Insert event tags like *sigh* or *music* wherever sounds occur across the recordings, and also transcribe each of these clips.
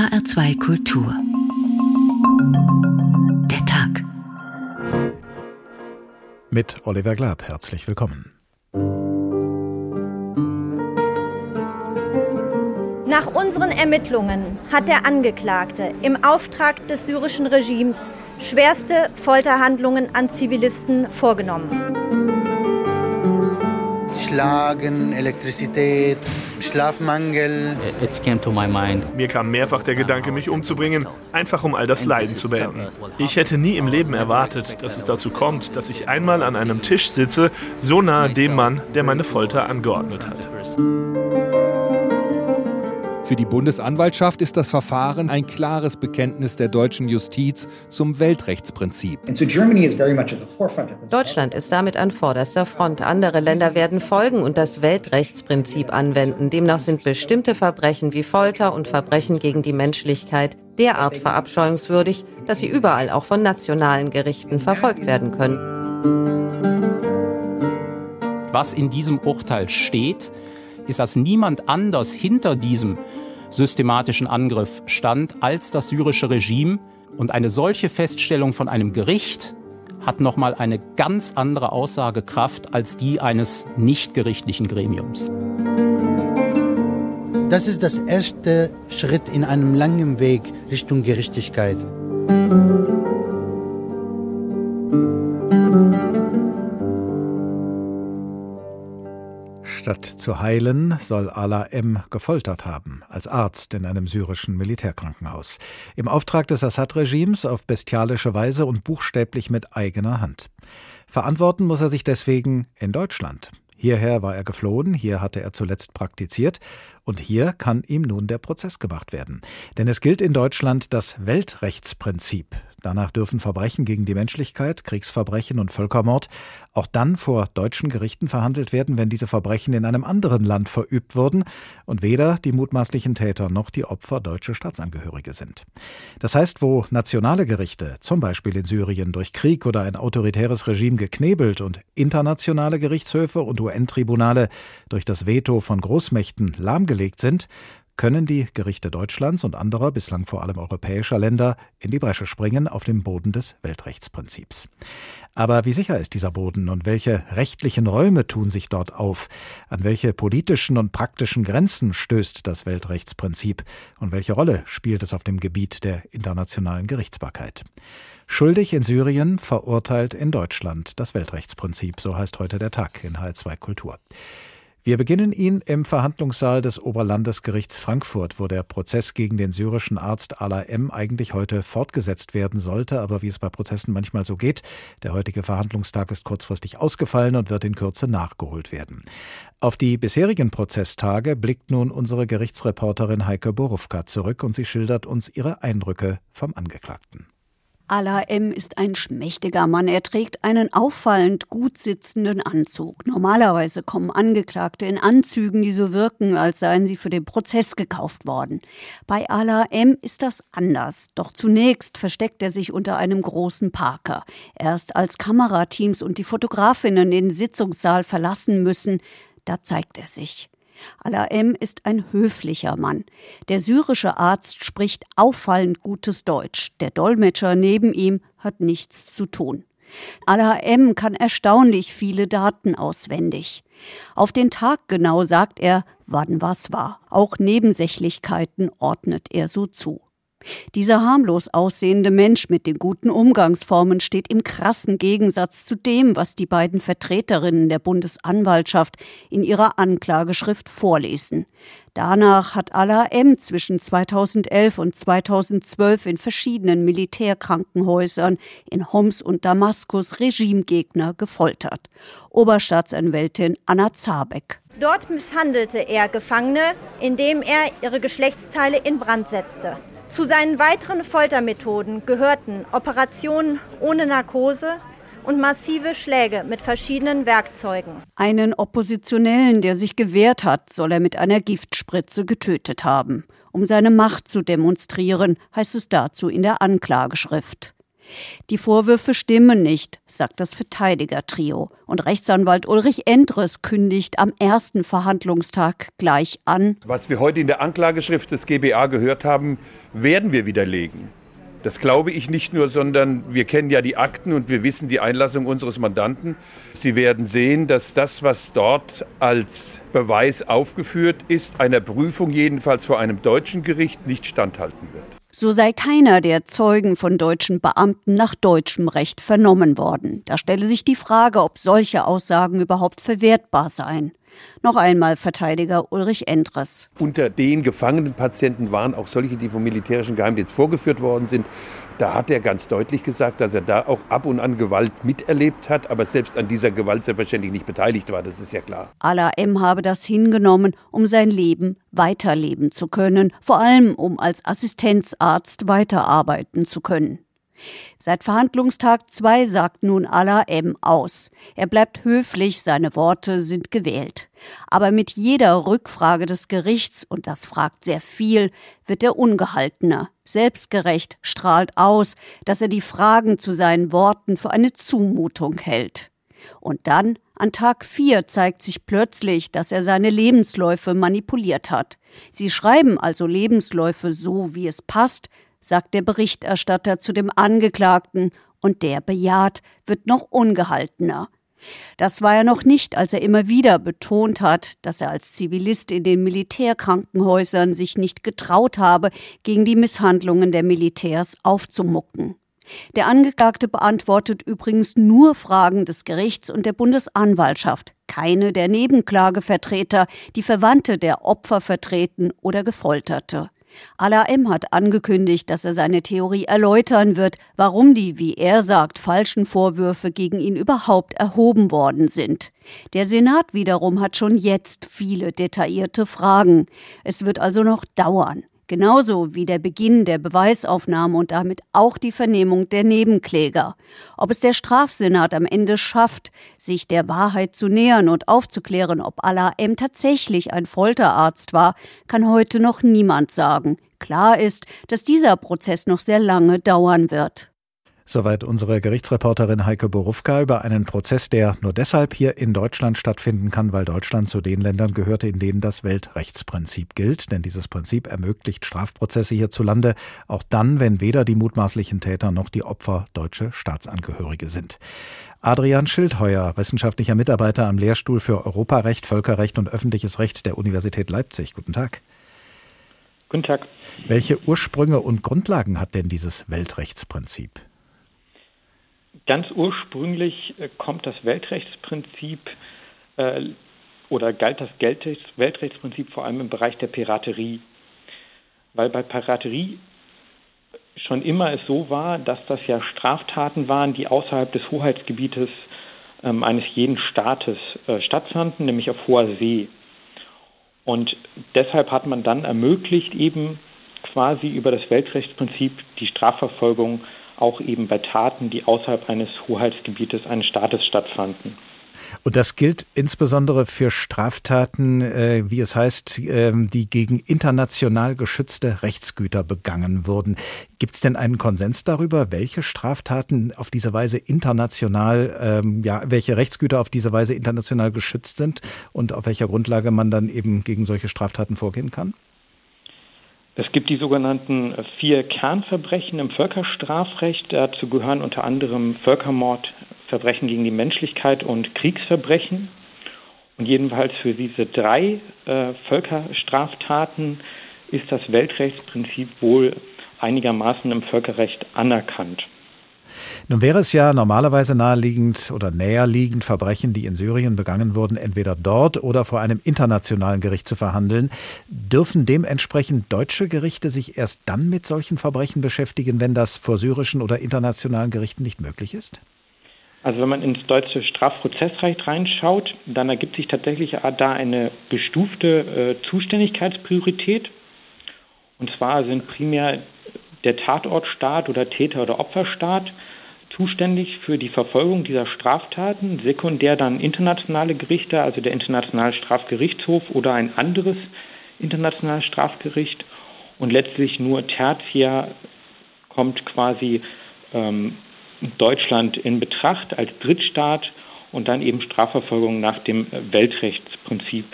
HR2 Kultur. Der Tag. Mit Oliver Glab herzlich willkommen. Nach unseren Ermittlungen hat der Angeklagte im Auftrag des syrischen Regimes schwerste Folterhandlungen an Zivilisten vorgenommen. Schlagen, Elektrizität, Schlafmangel. Mir kam mehrfach der Gedanke, mich umzubringen, einfach um all das Leiden zu beenden. Ich hätte nie im Leben erwartet, dass es dazu kommt, dass ich einmal an einem Tisch sitze, so nahe dem Mann, der meine Folter angeordnet hat. Für die Bundesanwaltschaft ist das Verfahren ein klares Bekenntnis der deutschen Justiz zum Weltrechtsprinzip. Deutschland ist damit an vorderster Front. Andere Länder werden folgen und das Weltrechtsprinzip anwenden. Demnach sind bestimmte Verbrechen wie Folter und Verbrechen gegen die Menschlichkeit derart verabscheuungswürdig, dass sie überall auch von nationalen Gerichten verfolgt werden können. Was in diesem Urteil steht, ist, dass niemand anders hinter diesem systematischen Angriff stand als das syrische Regime. Und eine solche Feststellung von einem Gericht hat nochmal eine ganz andere Aussagekraft als die eines nichtgerichtlichen Gremiums. Das ist das erste Schritt in einem langen Weg Richtung Gerechtigkeit. Statt zu heilen, soll Ala M. gefoltert haben, als Arzt in einem syrischen Militärkrankenhaus. Im Auftrag des Assad-Regimes auf bestialische Weise und buchstäblich mit eigener Hand. Verantworten muss er sich deswegen in Deutschland. Hierher war er geflohen, hier hatte er zuletzt praktiziert, und hier kann ihm nun der Prozess gemacht werden. Denn es gilt in Deutschland das Weltrechtsprinzip. Danach dürfen Verbrechen gegen die Menschlichkeit, Kriegsverbrechen und Völkermord auch dann vor deutschen Gerichten verhandelt werden, wenn diese Verbrechen in einem anderen Land verübt wurden und weder die mutmaßlichen Täter noch die Opfer deutsche Staatsangehörige sind. Das heißt, wo nationale Gerichte, zum Beispiel in Syrien, durch Krieg oder ein autoritäres Regime geknebelt und internationale Gerichtshöfe und UN-Tribunale durch das Veto von Großmächten lahmgelegt sind, können die Gerichte Deutschlands und anderer, bislang vor allem europäischer Länder, in die Bresche springen auf dem Boden des Weltrechtsprinzips. Aber wie sicher ist dieser Boden und welche rechtlichen Räume tun sich dort auf? An welche politischen und praktischen Grenzen stößt das Weltrechtsprinzip? Und welche Rolle spielt es auf dem Gebiet der internationalen Gerichtsbarkeit? Schuldig in Syrien, verurteilt in Deutschland. Das Weltrechtsprinzip, so heißt heute der Tag in H2 Kultur. Wir beginnen ihn im Verhandlungssaal des Oberlandesgerichts Frankfurt, wo der Prozess gegen den syrischen Arzt Ala M. eigentlich heute fortgesetzt werden sollte, aber wie es bei Prozessen manchmal so geht, der heutige Verhandlungstag ist kurzfristig ausgefallen und wird in Kürze nachgeholt werden. Auf die bisherigen Prozesstage blickt nun unsere Gerichtsreporterin Heike Borufka zurück und sie schildert uns ihre Eindrücke vom Angeklagten. Ala M. ist ein schmächtiger Mann. Er trägt einen auffallend gut sitzenden Anzug. Normalerweise kommen Angeklagte in Anzügen, die so wirken, als seien sie für den Prozess gekauft worden. Bei Ala M. ist das anders. Doch zunächst versteckt er sich unter einem großen Parker. Erst als Kamerateams und die Fotografinnen den Sitzungssaal verlassen müssen, da zeigt er sich. Al-Aem ist ein höflicher Mann. Der syrische Arzt spricht auffallend gutes Deutsch. Der Dolmetscher neben ihm hat nichts zu tun. Al-HM kann erstaunlich viele Daten auswendig. Auf den Tag genau sagt er, wann was war. Auch Nebensächlichkeiten ordnet er so zu. Dieser harmlos aussehende Mensch mit den guten Umgangsformen steht im krassen Gegensatz zu dem, was die beiden Vertreterinnen der Bundesanwaltschaft in ihrer Anklageschrift vorlesen. Danach hat Allah M. zwischen 2011 und 2012 in verschiedenen Militärkrankenhäusern in Homs und Damaskus Regimegegner gefoltert. Oberstaatsanwältin Anna Zabeck. Dort misshandelte er Gefangene, indem er ihre Geschlechtsteile in Brand setzte. Zu seinen weiteren Foltermethoden gehörten Operationen ohne Narkose und massive Schläge mit verschiedenen Werkzeugen. Einen Oppositionellen, der sich gewehrt hat, soll er mit einer Giftspritze getötet haben. Um seine Macht zu demonstrieren, heißt es dazu in der Anklageschrift. Die Vorwürfe stimmen nicht, sagt das Verteidigertrio. Und Rechtsanwalt Ulrich Endres kündigt am ersten Verhandlungstag gleich an. Was wir heute in der Anklageschrift des GBA gehört haben, werden wir widerlegen. Das glaube ich nicht nur, sondern wir kennen ja die Akten und wir wissen die Einlassung unseres Mandanten. Sie werden sehen, dass das, was dort als Beweis aufgeführt ist, einer Prüfung jedenfalls vor einem deutschen Gericht nicht standhalten wird. So sei keiner der Zeugen von deutschen Beamten nach deutschem Recht vernommen worden. Da stelle sich die Frage, ob solche Aussagen überhaupt verwertbar seien. Noch einmal Verteidiger Ulrich Endres. Unter den gefangenen Patienten waren auch solche, die vom militärischen Geheimdienst vorgeführt worden sind. Da hat er ganz deutlich gesagt, dass er da auch ab und an Gewalt miterlebt hat, aber selbst an dieser Gewalt selbstverständlich nicht beteiligt war, das ist ja klar. Ala M. habe das hingenommen, um sein Leben weiterleben zu können, vor allem um als Assistenzarzt weiterarbeiten zu können. Seit Verhandlungstag 2 sagt nun Allah M. aus. Er bleibt höflich, seine Worte sind gewählt. Aber mit jeder Rückfrage des Gerichts, und das fragt sehr viel, wird er ungehaltener. Selbstgerecht strahlt aus, dass er die Fragen zu seinen Worten für eine Zumutung hält. Und dann, an Tag 4, zeigt sich plötzlich, dass er seine Lebensläufe manipuliert hat. Sie schreiben also Lebensläufe so, wie es passt, sagt der Berichterstatter zu dem Angeklagten, und der bejaht, wird noch ungehaltener. Das war er noch nicht, als er immer wieder betont hat, dass er als Zivilist in den Militärkrankenhäusern sich nicht getraut habe, gegen die Misshandlungen der Militärs aufzumucken. Der Angeklagte beantwortet übrigens nur Fragen des Gerichts und der Bundesanwaltschaft, keine der Nebenklagevertreter, die Verwandte der Opfer vertreten oder Gefolterte. Ala M. hat angekündigt, dass er seine Theorie erläutern wird, warum die, wie er sagt, falschen Vorwürfe gegen ihn überhaupt erhoben worden sind. Der Senat wiederum hat schon jetzt viele detaillierte Fragen. Es wird also noch dauern genauso wie der Beginn der Beweisaufnahme und damit auch die Vernehmung der Nebenkläger. Ob es der Strafsenat am Ende schafft, sich der Wahrheit zu nähern und aufzuklären, ob Allah M. tatsächlich ein Folterarzt war, kann heute noch niemand sagen. Klar ist, dass dieser Prozess noch sehr lange dauern wird. Soweit unsere Gerichtsreporterin Heike Borufka über einen Prozess, der nur deshalb hier in Deutschland stattfinden kann, weil Deutschland zu den Ländern gehörte, in denen das Weltrechtsprinzip gilt. Denn dieses Prinzip ermöglicht Strafprozesse hierzulande auch dann, wenn weder die mutmaßlichen Täter noch die Opfer deutsche Staatsangehörige sind. Adrian Schildheuer, wissenschaftlicher Mitarbeiter am Lehrstuhl für Europarecht, Völkerrecht und öffentliches Recht der Universität Leipzig. Guten Tag. Guten Tag. Welche Ursprünge und Grundlagen hat denn dieses Weltrechtsprinzip? Ganz ursprünglich äh, kommt das Weltrechtsprinzip äh, oder galt das Weltrechtsprinzip vor allem im Bereich der Piraterie. Weil bei Piraterie schon immer es so war, dass das ja Straftaten waren, die außerhalb des Hoheitsgebietes ähm, eines jeden Staates äh, stattfanden, nämlich auf hoher See. Und deshalb hat man dann ermöglicht, eben quasi über das Weltrechtsprinzip die Strafverfolgung auch eben bei Taten, die außerhalb eines Hoheitsgebietes eines Staates stattfanden. Und das gilt insbesondere für Straftaten, äh, wie es heißt, äh, die gegen international geschützte Rechtsgüter begangen wurden. Gibt es denn einen Konsens darüber, welche Straftaten auf diese Weise international, ähm, ja, welche Rechtsgüter auf diese Weise international geschützt sind und auf welcher Grundlage man dann eben gegen solche Straftaten vorgehen kann? Es gibt die sogenannten vier Kernverbrechen im Völkerstrafrecht. Dazu gehören unter anderem Völkermord, Verbrechen gegen die Menschlichkeit und Kriegsverbrechen. Und jedenfalls für diese drei äh, Völkerstraftaten ist das Weltrechtsprinzip wohl einigermaßen im Völkerrecht anerkannt. Nun wäre es ja normalerweise naheliegend oder näherliegend, Verbrechen, die in Syrien begangen wurden, entweder dort oder vor einem internationalen Gericht zu verhandeln. Dürfen dementsprechend deutsche Gerichte sich erst dann mit solchen Verbrechen beschäftigen, wenn das vor syrischen oder internationalen Gerichten nicht möglich ist? Also wenn man ins deutsche Strafprozessrecht reinschaut, dann ergibt sich tatsächlich da eine gestufte äh, Zuständigkeitspriorität. Und zwar sind primär der Tatortstaat oder Täter- oder Opferstaat zuständig für die Verfolgung dieser Straftaten, sekundär dann internationale Gerichte, also der Internationale Strafgerichtshof oder ein anderes internationales Strafgericht und letztlich nur tertiär kommt quasi ähm, Deutschland in Betracht als Drittstaat und dann eben Strafverfolgung nach dem Weltrechtsprinzip.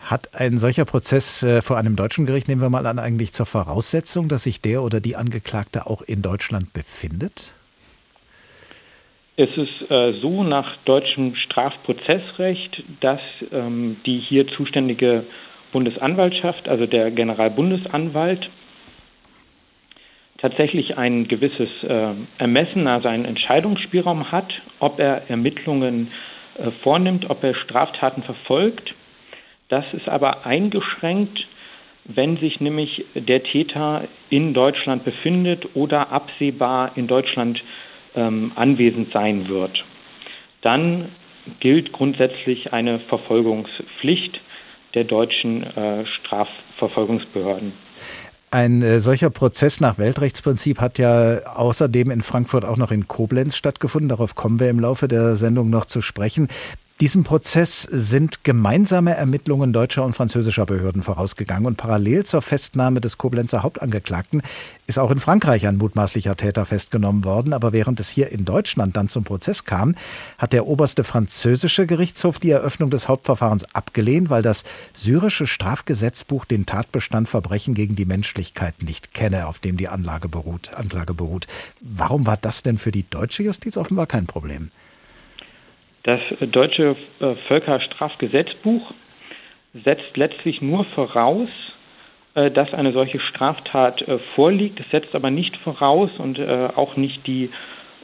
Hat ein solcher Prozess äh, vor einem deutschen Gericht, nehmen wir mal an, eigentlich zur Voraussetzung, dass sich der oder die Angeklagte auch in Deutschland befindet? Es ist äh, so nach deutschem Strafprozessrecht, dass ähm, die hier zuständige Bundesanwaltschaft, also der Generalbundesanwalt, tatsächlich ein gewisses äh, Ermessen, also einen Entscheidungsspielraum hat, ob er Ermittlungen äh, vornimmt, ob er Straftaten verfolgt. Das ist aber eingeschränkt, wenn sich nämlich der Täter in Deutschland befindet oder absehbar in Deutschland ähm, anwesend sein wird. Dann gilt grundsätzlich eine Verfolgungspflicht der deutschen äh, Strafverfolgungsbehörden. Ein äh, solcher Prozess nach Weltrechtsprinzip hat ja außerdem in Frankfurt auch noch in Koblenz stattgefunden. Darauf kommen wir im Laufe der Sendung noch zu sprechen. Diesem Prozess sind gemeinsame Ermittlungen deutscher und französischer Behörden vorausgegangen und parallel zur Festnahme des Koblenzer Hauptangeklagten ist auch in Frankreich ein mutmaßlicher Täter festgenommen worden. Aber während es hier in Deutschland dann zum Prozess kam, hat der oberste französische Gerichtshof die Eröffnung des Hauptverfahrens abgelehnt, weil das syrische Strafgesetzbuch den Tatbestand Verbrechen gegen die Menschlichkeit nicht kenne, auf dem die Anlage beruht, Anklage beruht. Warum war das denn für die deutsche Justiz offenbar kein Problem? Das deutsche äh, Völkerstrafgesetzbuch setzt letztlich nur voraus, äh, dass eine solche Straftat äh, vorliegt. Es setzt aber nicht voraus und auch nicht die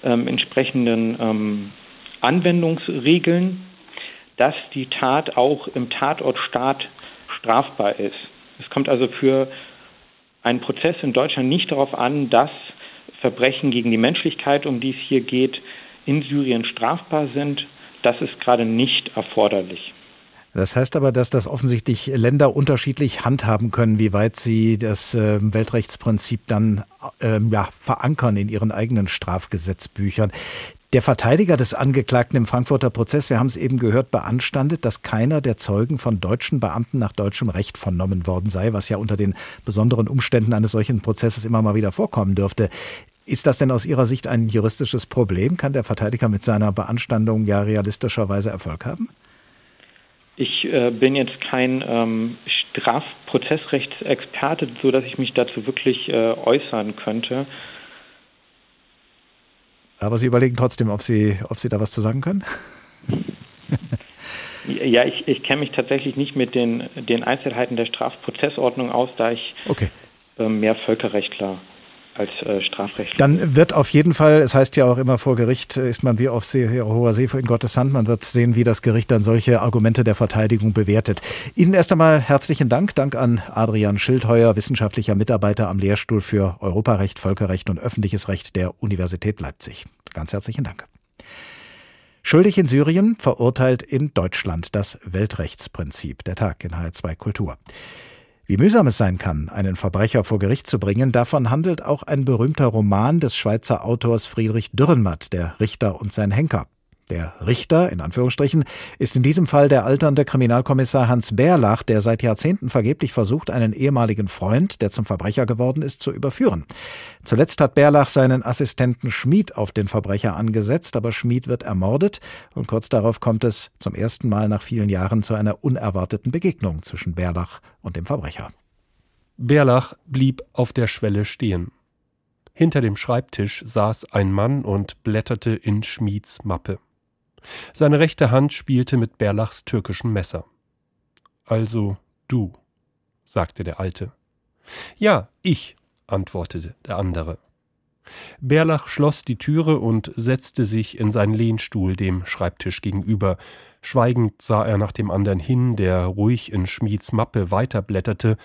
ähm, entsprechenden ähm, Anwendungsregeln, dass die Tat auch im Tatortstaat strafbar ist. Es kommt also für einen Prozess in Deutschland nicht darauf an, dass Verbrechen gegen die Menschlichkeit, um die es hier geht, in Syrien strafbar sind, das ist gerade nicht erforderlich. Das heißt aber, dass das offensichtlich Länder unterschiedlich handhaben können, wie weit sie das äh, Weltrechtsprinzip dann äh, ja, verankern in ihren eigenen Strafgesetzbüchern. Der Verteidiger des Angeklagten im Frankfurter Prozess, wir haben es eben gehört, beanstandet, dass keiner der Zeugen von deutschen Beamten nach deutschem Recht vernommen worden sei, was ja unter den besonderen Umständen eines solchen Prozesses immer mal wieder vorkommen dürfte. Ist das denn aus Ihrer Sicht ein juristisches Problem? Kann der Verteidiger mit seiner Beanstandung ja realistischerweise Erfolg haben? Ich äh, bin jetzt kein ähm, Strafprozessrechtsexperte, so dass ich mich dazu wirklich äh, äußern könnte. Aber Sie überlegen trotzdem, ob Sie, ob Sie da was zu sagen können? *laughs* ja, ich, ich kenne mich tatsächlich nicht mit den, den Einzelheiten der Strafprozessordnung aus, da ich okay. äh, mehr Völkerrechtler als äh, Strafrecht. Dann wird auf jeden Fall, es heißt ja auch immer vor Gericht, äh, ist man wie auf See, hoher See in Gottes Hand. Man wird sehen, wie das Gericht dann solche Argumente der Verteidigung bewertet. Ihnen erst einmal herzlichen Dank. Dank an Adrian Schildheuer, wissenschaftlicher Mitarbeiter am Lehrstuhl für Europarecht, Völkerrecht und öffentliches Recht der Universität Leipzig. Ganz herzlichen Dank. Schuldig in Syrien, verurteilt in Deutschland. Das Weltrechtsprinzip. Der Tag in HR2 Kultur. Wie mühsam es sein kann, einen Verbrecher vor Gericht zu bringen, davon handelt auch ein berühmter Roman des Schweizer Autors Friedrich Dürrenmatt, Der Richter und sein Henker. Der Richter, in Anführungsstrichen, ist in diesem Fall der alternde Kriminalkommissar Hans Bärlach, der seit Jahrzehnten vergeblich versucht, einen ehemaligen Freund, der zum Verbrecher geworden ist, zu überführen. Zuletzt hat Bärlach seinen Assistenten Schmid auf den Verbrecher angesetzt, aber Schmid wird ermordet und kurz darauf kommt es zum ersten Mal nach vielen Jahren zu einer unerwarteten Begegnung zwischen Bärlach und dem Verbrecher. Bärlach blieb auf der Schwelle stehen. Hinter dem Schreibtisch saß ein Mann und blätterte in Schmieds Mappe. Seine rechte Hand spielte mit Berlachs türkischem Messer. Also du, sagte der Alte. Ja, ich, antwortete der andere. Berlach schloss die Türe und setzte sich in seinen Lehnstuhl dem Schreibtisch gegenüber. Schweigend sah er nach dem anderen hin, der ruhig in Schmieds Mappe weiterblätterte,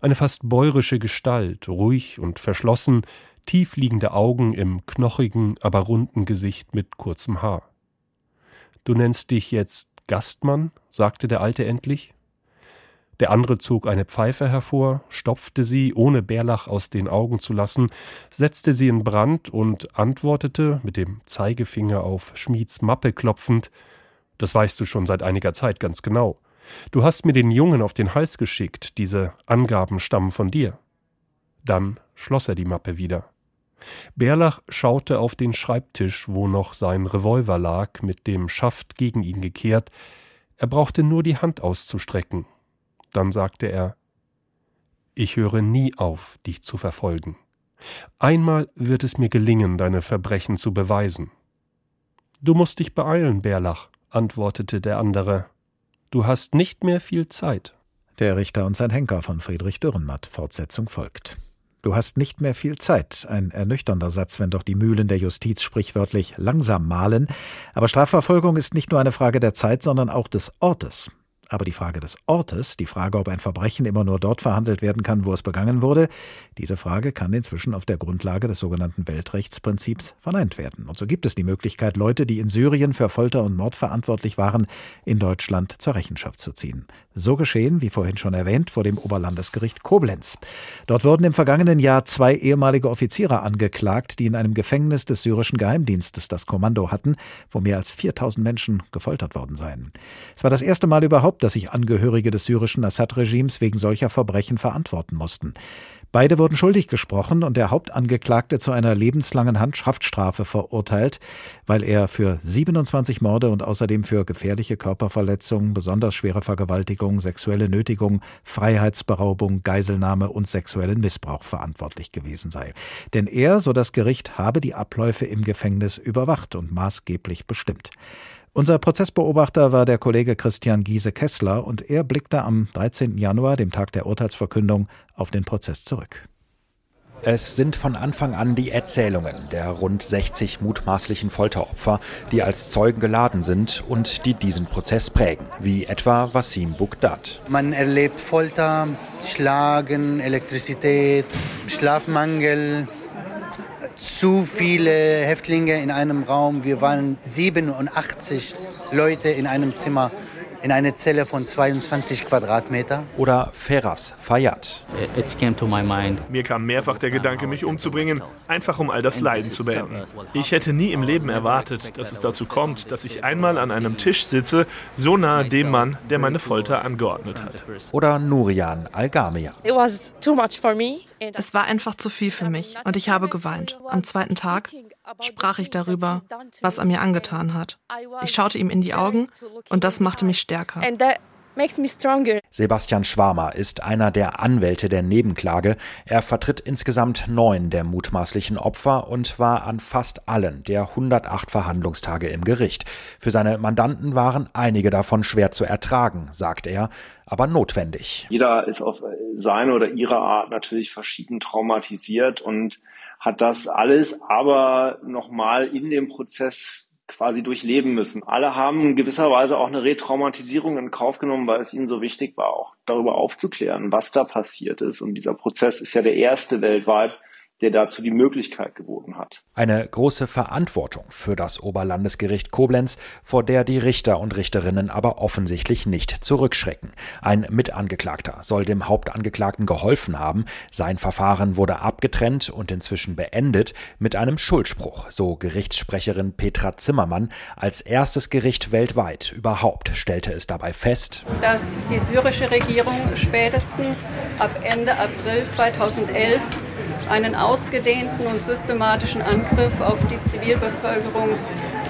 eine fast bäurische Gestalt, ruhig und verschlossen, tiefliegende Augen im knochigen, aber runden Gesicht mit kurzem Haar. Du nennst dich jetzt Gastmann? sagte der Alte endlich. Der andere zog eine Pfeife hervor, stopfte sie, ohne Bärlach aus den Augen zu lassen, setzte sie in Brand und antwortete, mit dem Zeigefinger auf Schmieds Mappe klopfend Das weißt du schon seit einiger Zeit ganz genau. Du hast mir den Jungen auf den Hals geschickt, diese Angaben stammen von dir. Dann schloss er die Mappe wieder. Berlach schaute auf den Schreibtisch, wo noch sein Revolver lag, mit dem Schaft gegen ihn gekehrt. Er brauchte nur die Hand auszustrecken. Dann sagte er Ich höre nie auf, dich zu verfolgen. Einmal wird es mir gelingen, deine Verbrechen zu beweisen. Du musst dich beeilen, Berlach, antwortete der andere. Du hast nicht mehr viel Zeit. Der Richter und sein Henker von Friedrich Dürrenmatt. Fortsetzung folgt. Du hast nicht mehr viel Zeit. Ein ernüchternder Satz, wenn doch die Mühlen der Justiz sprichwörtlich langsam mahlen. Aber Strafverfolgung ist nicht nur eine Frage der Zeit, sondern auch des Ortes. Aber die Frage des Ortes, die Frage, ob ein Verbrechen immer nur dort verhandelt werden kann, wo es begangen wurde, diese Frage kann inzwischen auf der Grundlage des sogenannten Weltrechtsprinzips verneint werden. Und so gibt es die Möglichkeit, Leute, die in Syrien für Folter und Mord verantwortlich waren, in Deutschland zur Rechenschaft zu ziehen. So geschehen, wie vorhin schon erwähnt, vor dem Oberlandesgericht Koblenz. Dort wurden im vergangenen Jahr zwei ehemalige Offiziere angeklagt, die in einem Gefängnis des syrischen Geheimdienstes das Kommando hatten, wo mehr als 4000 Menschen gefoltert worden seien. Es war das erste Mal überhaupt, dass sich Angehörige des syrischen Assad-Regimes wegen solcher Verbrechen verantworten mussten. Beide wurden schuldig gesprochen und der Hauptangeklagte zu einer lebenslangen Haftstrafe verurteilt, weil er für 27 Morde und außerdem für gefährliche Körperverletzung, besonders schwere Vergewaltigung, sexuelle Nötigung, Freiheitsberaubung, Geiselnahme und sexuellen Missbrauch verantwortlich gewesen sei. Denn er, so das Gericht, habe die Abläufe im Gefängnis überwacht und maßgeblich bestimmt. Unser Prozessbeobachter war der Kollege Christian Giese-Kessler und er blickte am 13. Januar, dem Tag der Urteilsverkündung, auf den Prozess zurück. Es sind von Anfang an die Erzählungen der rund 60 mutmaßlichen Folteropfer, die als Zeugen geladen sind und die diesen Prozess prägen, wie etwa Wassim Bugdad. Man erlebt Folter, Schlagen, Elektrizität, Schlafmangel, zu viele Häftlinge in einem Raum. Wir waren 87 Leute in einem Zimmer in eine Zelle von 22 Quadratmeter. Oder Ferras Fayad. Mir kam mehrfach der Gedanke, mich umzubringen, einfach um all das Leiden zu beenden. Ich hätte nie im Leben erwartet, dass es dazu kommt, dass ich einmal an einem Tisch sitze, so nahe dem Mann, der meine Folter angeordnet hat. Oder Nurian Algamia. Es war einfach zu viel für mich und ich habe geweint. Am zweiten Tag sprach ich darüber, was er mir angetan hat. Ich schaute ihm in die Augen und das machte mich stärker. Sebastian Schwarmer ist einer der Anwälte der Nebenklage. Er vertritt insgesamt neun der mutmaßlichen Opfer und war an fast allen der 108 Verhandlungstage im Gericht. Für seine Mandanten waren einige davon schwer zu ertragen, sagt er, aber notwendig. Jeder ist auf seine oder ihre Art natürlich verschieden traumatisiert und hat das alles aber nochmal in dem Prozess quasi durchleben müssen. Alle haben in gewisser Weise auch eine Retraumatisierung in Kauf genommen, weil es ihnen so wichtig war, auch darüber aufzuklären, was da passiert ist. Und dieser Prozess ist ja der erste weltweit, der dazu die Möglichkeit geboten hat. Eine große Verantwortung für das Oberlandesgericht Koblenz, vor der die Richter und Richterinnen aber offensichtlich nicht zurückschrecken. Ein Mitangeklagter soll dem Hauptangeklagten geholfen haben. Sein Verfahren wurde abgetrennt und inzwischen beendet mit einem Schuldspruch, so Gerichtssprecherin Petra Zimmermann. Als erstes Gericht weltweit überhaupt stellte es dabei fest, dass die syrische Regierung spätestens ab Ende April 2011 einen ausgedehnten und systematischen Angriff auf die Zivilbevölkerung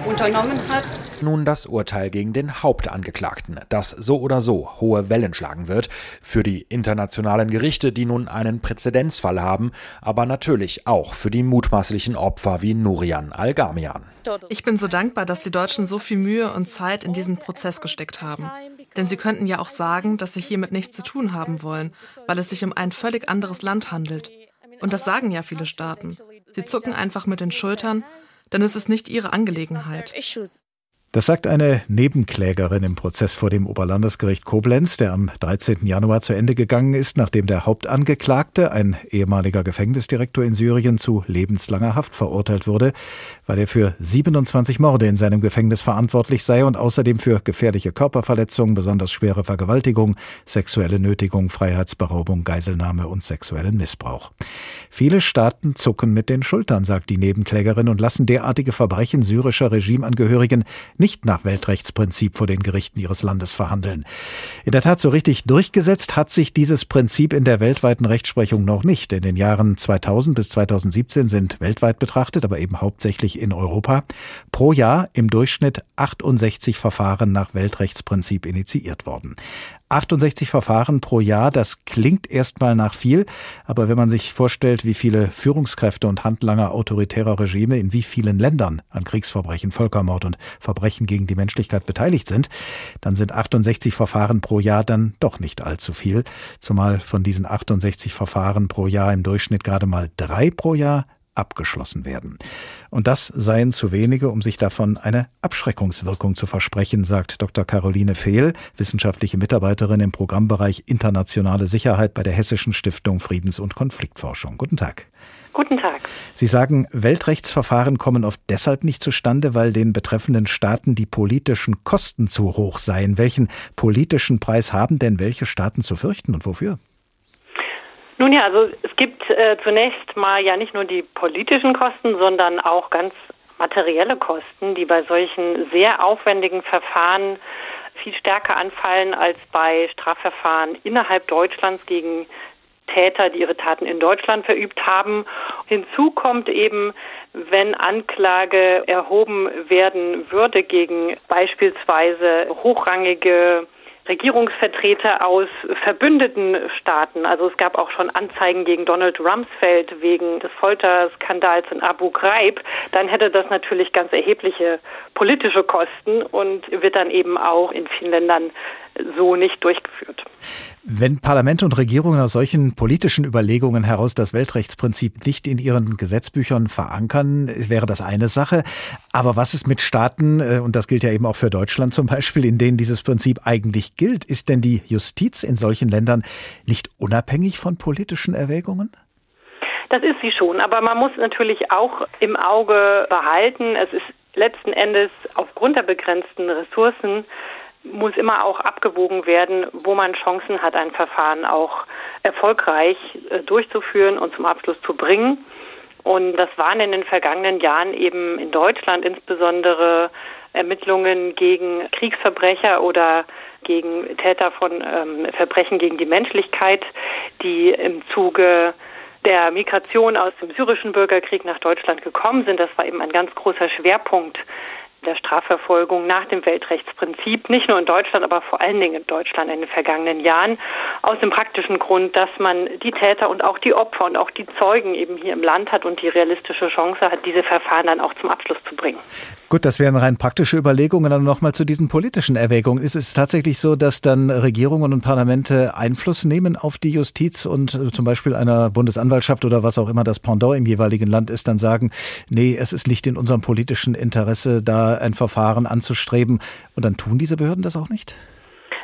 unternommen hat. Nun das Urteil gegen den Hauptangeklagten, das so oder so hohe Wellen schlagen wird. Für die internationalen Gerichte, die nun einen Präzedenzfall haben, aber natürlich auch für die mutmaßlichen Opfer wie Nurian Al-Gamian. Ich bin so dankbar, dass die Deutschen so viel Mühe und Zeit in diesen Prozess gesteckt haben. Denn sie könnten ja auch sagen, dass sie hiermit nichts zu tun haben wollen, weil es sich um ein völlig anderes Land handelt. Und das sagen ja viele Staaten. Sie zucken einfach mit den Schultern, denn es ist nicht ihre Angelegenheit. Das sagt eine Nebenklägerin im Prozess vor dem Oberlandesgericht Koblenz, der am 13. Januar zu Ende gegangen ist, nachdem der Hauptangeklagte, ein ehemaliger Gefängnisdirektor in Syrien, zu lebenslanger Haft verurteilt wurde, weil er für 27 Morde in seinem Gefängnis verantwortlich sei und außerdem für gefährliche Körperverletzungen, besonders schwere Vergewaltigung, sexuelle Nötigung, Freiheitsberaubung, Geiselnahme und sexuellen Missbrauch. Viele Staaten zucken mit den Schultern, sagt die Nebenklägerin, und lassen derartige Verbrechen syrischer Regimeangehörigen nicht nach Weltrechtsprinzip vor den Gerichten ihres Landes verhandeln. In der Tat so richtig durchgesetzt hat sich dieses Prinzip in der weltweiten Rechtsprechung noch nicht. In den Jahren 2000 bis 2017 sind weltweit betrachtet, aber eben hauptsächlich in Europa, pro Jahr im Durchschnitt 68 Verfahren nach Weltrechtsprinzip initiiert worden. 68 Verfahren pro Jahr, das klingt erstmal nach viel, aber wenn man sich vorstellt, wie viele Führungskräfte und Handlanger autoritärer Regime in wie vielen Ländern an Kriegsverbrechen, Völkermord und Verbrechen gegen die Menschlichkeit beteiligt sind, dann sind 68 Verfahren pro Jahr dann doch nicht allzu viel, zumal von diesen 68 Verfahren pro Jahr im Durchschnitt gerade mal drei pro Jahr abgeschlossen werden. Und das seien zu wenige, um sich davon eine Abschreckungswirkung zu versprechen, sagt Dr. Caroline Fehl, wissenschaftliche Mitarbeiterin im Programmbereich Internationale Sicherheit bei der Hessischen Stiftung Friedens- und Konfliktforschung. Guten Tag. Guten Tag. Sie sagen, Weltrechtsverfahren kommen oft deshalb nicht zustande, weil den betreffenden Staaten die politischen Kosten zu hoch seien. Welchen politischen Preis haben denn welche Staaten zu fürchten und wofür? Nun ja, also es gibt äh, zunächst mal ja nicht nur die politischen Kosten, sondern auch ganz materielle Kosten, die bei solchen sehr aufwendigen Verfahren viel stärker anfallen als bei Strafverfahren innerhalb Deutschlands gegen Täter, die ihre Taten in Deutschland verübt haben. Hinzu kommt eben, wenn Anklage erhoben werden würde gegen beispielsweise hochrangige Regierungsvertreter aus verbündeten Staaten. Also es gab auch schon Anzeigen gegen Donald Rumsfeld wegen des Folterskandals in Abu Ghraib. Dann hätte das natürlich ganz erhebliche politische Kosten und wird dann eben auch in vielen Ländern so nicht durchgeführt. Wenn Parlamente und Regierungen aus solchen politischen Überlegungen heraus das Weltrechtsprinzip nicht in ihren Gesetzbüchern verankern, wäre das eine Sache. Aber was ist mit Staaten, äh, und das gilt ja eben auch für Deutschland zum Beispiel, in denen dieses Prinzip eigentlich gilt? Ist denn die Justiz in solchen Ländern nicht unabhängig von politischen Erwägungen? Das ist sie schon, aber man muss natürlich auch im Auge behalten, es ist letzten Endes aufgrund der begrenzten Ressourcen muss immer auch abgewogen werden, wo man Chancen hat, ein Verfahren auch erfolgreich äh, durchzuführen und zum Abschluss zu bringen. Und das waren in den vergangenen Jahren eben in Deutschland insbesondere Ermittlungen gegen Kriegsverbrecher oder gegen Täter von ähm, Verbrechen gegen die Menschlichkeit, die im Zuge der Migration aus dem syrischen Bürgerkrieg nach Deutschland gekommen sind. Das war eben ein ganz großer Schwerpunkt der Strafverfolgung nach dem Weltrechtsprinzip, nicht nur in Deutschland, aber vor allen Dingen in Deutschland in den vergangenen Jahren, aus dem praktischen Grund, dass man die Täter und auch die Opfer und auch die Zeugen eben hier im Land hat und die realistische Chance hat, diese Verfahren dann auch zum Abschluss zu bringen. Gut, das wären rein praktische Überlegungen. Dann nochmal zu diesen politischen Erwägungen. Ist es tatsächlich so, dass dann Regierungen und Parlamente Einfluss nehmen auf die Justiz und zum Beispiel einer Bundesanwaltschaft oder was auch immer das Pendant im jeweiligen Land ist, dann sagen, nee, es ist nicht in unserem politischen Interesse, da ein Verfahren anzustreben. Und dann tun diese Behörden das auch nicht?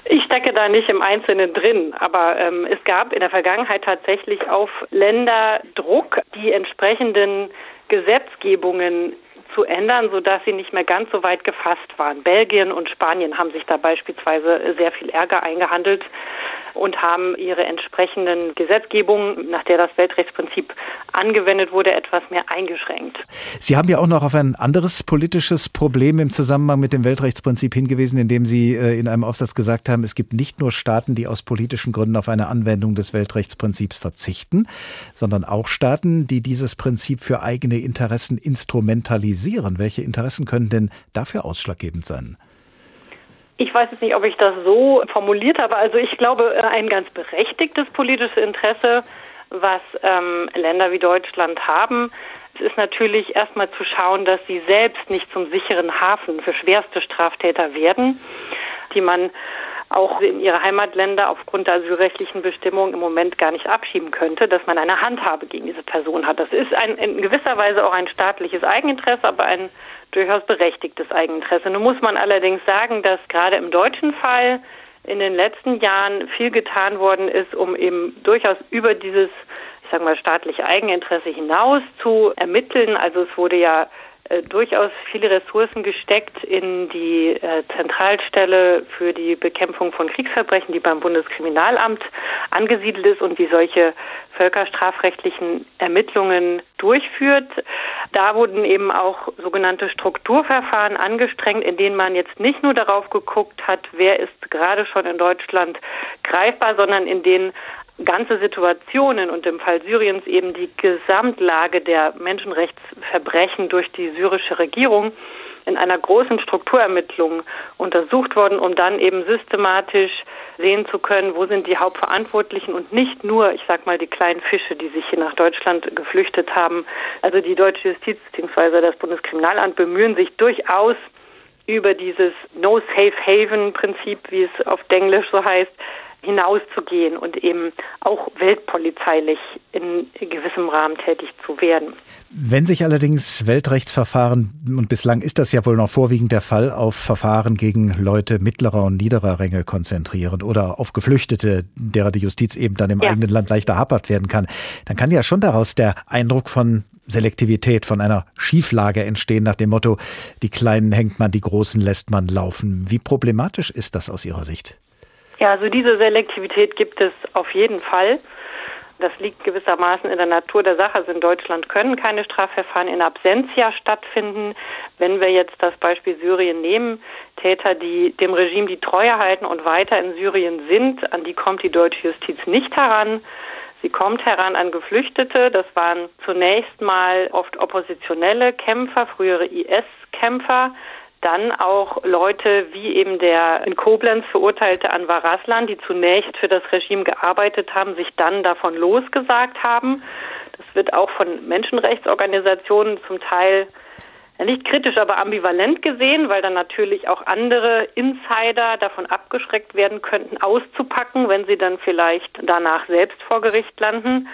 Ich stecke da nicht im Einzelnen drin, aber ähm, es gab in der Vergangenheit tatsächlich auf Länder Druck, die entsprechenden Gesetzgebungen zu ändern, sodass sie nicht mehr ganz so weit gefasst waren. Belgien und Spanien haben sich da beispielsweise sehr viel Ärger eingehandelt und haben ihre entsprechenden Gesetzgebungen, nach der das Weltrechtsprinzip angewendet wurde, etwas mehr eingeschränkt. Sie haben ja auch noch auf ein anderes politisches Problem im Zusammenhang mit dem Weltrechtsprinzip hingewiesen, indem Sie äh, in einem Aufsatz gesagt haben, es gibt nicht nur Staaten, die aus politischen Gründen auf eine Anwendung des Weltrechtsprinzips verzichten, sondern auch Staaten, die dieses Prinzip für eigene Interessen instrumentalisieren. Welche Interessen können denn dafür ausschlaggebend sein? Ich weiß jetzt nicht, ob ich das so formuliert habe. Also ich glaube, äh, ein ganz berechtigtes politisches Interesse, was ähm, Länder wie Deutschland haben, ist natürlich erstmal zu schauen, dass sie selbst nicht zum sicheren Hafen für schwerste Straftäter werden, die man auch in ihre Heimatländer aufgrund der asylrechtlichen Bestimmungen im Moment gar nicht abschieben könnte, dass man eine Handhabe gegen diese Person hat. Das ist ein, in gewisser Weise auch ein staatliches Eigeninteresse, aber ein durchaus berechtigtes Eigeninteresse. Nun muss man allerdings sagen, dass gerade im deutschen Fall in den letzten Jahren viel getan worden ist, um eben durchaus über dieses, ich sage mal, staatliche Eigeninteresse hinaus zu ermitteln. Also es wurde ja durchaus viele Ressourcen gesteckt in die äh, Zentralstelle für die Bekämpfung von Kriegsverbrechen, die beim Bundeskriminalamt angesiedelt ist und die solche völkerstrafrechtlichen Ermittlungen durchführt. Da wurden eben auch sogenannte Strukturverfahren angestrengt, in denen man jetzt nicht nur darauf geguckt hat, wer ist gerade schon in Deutschland greifbar, sondern in denen ganze Situationen und im Fall Syriens eben die Gesamtlage der Menschenrechtsverbrechen durch die syrische Regierung in einer großen Strukturermittlung untersucht worden, um dann eben systematisch sehen zu können, wo sind die Hauptverantwortlichen und nicht nur, ich sag mal, die kleinen Fische, die sich hier nach Deutschland geflüchtet haben. Also die deutsche Justiz bzw. das Bundeskriminalamt bemühen sich durchaus über dieses No Safe Haven Prinzip, wie es auf Englisch so heißt, hinauszugehen und eben auch weltpolizeilich in gewissem Rahmen tätig zu werden. Wenn sich allerdings Weltrechtsverfahren, und bislang ist das ja wohl noch vorwiegend der Fall, auf Verfahren gegen Leute mittlerer und niederer Ränge konzentrieren oder auf Geflüchtete, derer die Justiz eben dann im ja. eigenen Land leichter hapert werden kann, dann kann ja schon daraus der Eindruck von Selektivität, von einer Schieflage entstehen nach dem Motto, die Kleinen hängt man, die Großen lässt man laufen. Wie problematisch ist das aus Ihrer Sicht? Ja, also diese Selektivität gibt es auf jeden Fall. Das liegt gewissermaßen in der Natur der Sache. Also in Deutschland können keine Strafverfahren in Absentia stattfinden. Wenn wir jetzt das Beispiel Syrien nehmen, Täter, die dem Regime die Treue halten und weiter in Syrien sind, an die kommt die deutsche Justiz nicht heran. Sie kommt heran an Geflüchtete. Das waren zunächst mal oft oppositionelle Kämpfer, frühere IS-Kämpfer, dann auch Leute wie eben der in Koblenz verurteilte Anwar Raslan, die zunächst für das Regime gearbeitet haben, sich dann davon losgesagt haben. Das wird auch von Menschenrechtsorganisationen zum Teil nicht kritisch, aber ambivalent gesehen, weil dann natürlich auch andere Insider davon abgeschreckt werden könnten, auszupacken, wenn sie dann vielleicht danach selbst vor Gericht landen.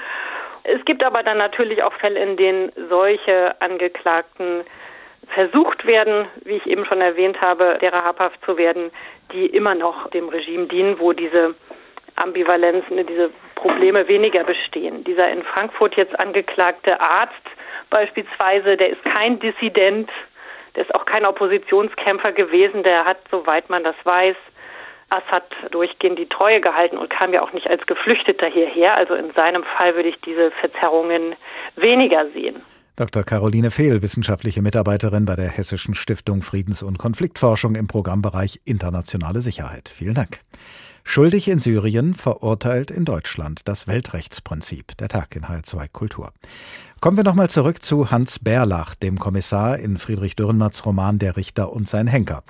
Es gibt aber dann natürlich auch Fälle, in denen solche Angeklagten versucht werden, wie ich eben schon erwähnt habe, derer habhaft zu werden, die immer noch dem Regime dienen, wo diese Ambivalenzen, diese Probleme weniger bestehen. Dieser in Frankfurt jetzt angeklagte Arzt beispielsweise, der ist kein Dissident, der ist auch kein Oppositionskämpfer gewesen, der hat, soweit man das weiß, Assad durchgehend die Treue gehalten und kam ja auch nicht als Geflüchteter hierher. Also in seinem Fall würde ich diese Verzerrungen weniger sehen. Dr. Caroline Fehl, wissenschaftliche Mitarbeiterin bei der Hessischen Stiftung Friedens- und Konfliktforschung im Programmbereich Internationale Sicherheit. Vielen Dank. Schuldig in Syrien, verurteilt in Deutschland. Das Weltrechtsprinzip. Der Tag in HR2 Kultur. Kommen wir nochmal zurück zu Hans Berlach, dem Kommissar in Friedrich Dürrenmatts Roman Der Richter und sein Henker.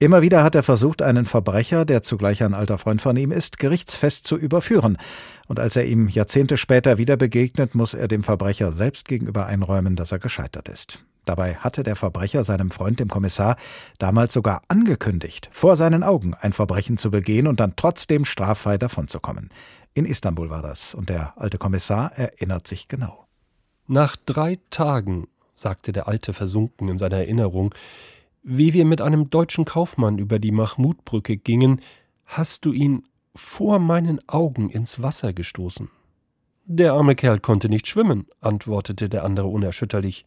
Immer wieder hat er versucht, einen Verbrecher, der zugleich ein alter Freund von ihm ist, gerichtsfest zu überführen. Und als er ihm Jahrzehnte später wieder begegnet, muss er dem Verbrecher selbst gegenüber einräumen, dass er gescheitert ist. Dabei hatte der Verbrecher seinem Freund, dem Kommissar, damals sogar angekündigt, vor seinen Augen ein Verbrechen zu begehen und dann trotzdem straffrei davonzukommen. In Istanbul war das, und der alte Kommissar erinnert sich genau. Nach drei Tagen, sagte der Alte versunken in seiner Erinnerung, wie wir mit einem deutschen Kaufmann über die Mahmudbrücke gingen, hast du ihn vor meinen Augen ins Wasser gestoßen. Der arme Kerl konnte nicht schwimmen, antwortete der andere unerschütterlich.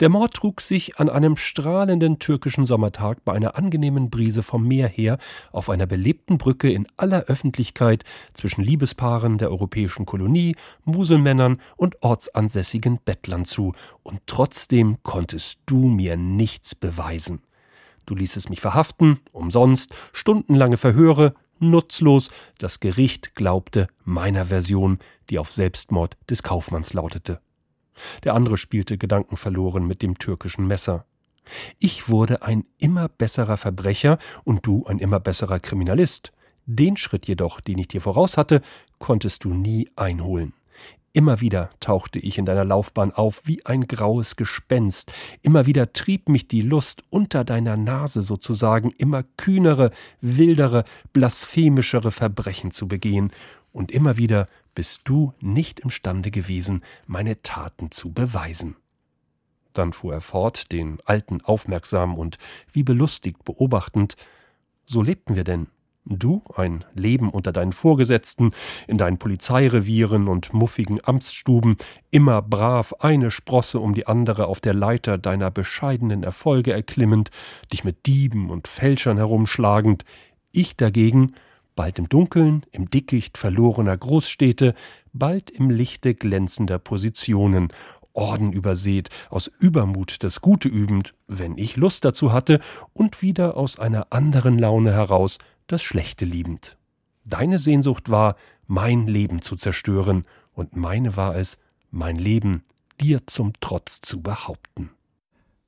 Der Mord trug sich an einem strahlenden türkischen Sommertag bei einer angenehmen Brise vom Meer her auf einer belebten Brücke in aller Öffentlichkeit zwischen Liebespaaren der europäischen Kolonie, Muselmännern und ortsansässigen Bettlern zu, und trotzdem konntest du mir nichts beweisen. Du ließest mich verhaften, umsonst, stundenlange Verhöre, nutzlos, das Gericht glaubte meiner Version, die auf Selbstmord des Kaufmanns lautete. Der andere spielte gedankenverloren mit dem türkischen Messer. Ich wurde ein immer besserer Verbrecher und du ein immer besserer Kriminalist. Den Schritt jedoch, den ich dir voraus hatte, konntest du nie einholen. Immer wieder tauchte ich in deiner Laufbahn auf wie ein graues Gespenst, immer wieder trieb mich die Lust unter deiner Nase sozusagen immer kühnere, wildere, blasphemischere Verbrechen zu begehen, und immer wieder bist du nicht imstande gewesen, meine Taten zu beweisen. Dann fuhr er fort, den Alten aufmerksam und wie belustigt beobachtend, so lebten wir denn, Du, ein Leben unter deinen Vorgesetzten, in deinen Polizeirevieren und muffigen Amtsstuben, immer brav eine Sprosse um die andere auf der Leiter deiner bescheidenen Erfolge erklimmend, dich mit Dieben und Fälschern herumschlagend, ich dagegen, bald im Dunkeln, im Dickicht verlorener Großstädte, bald im Lichte glänzender Positionen, Orden übersät, aus Übermut das Gute übend, wenn ich Lust dazu hatte, und wieder aus einer anderen Laune heraus das Schlechte liebend. Deine Sehnsucht war, mein Leben zu zerstören, und meine war es, mein Leben dir zum Trotz zu behaupten.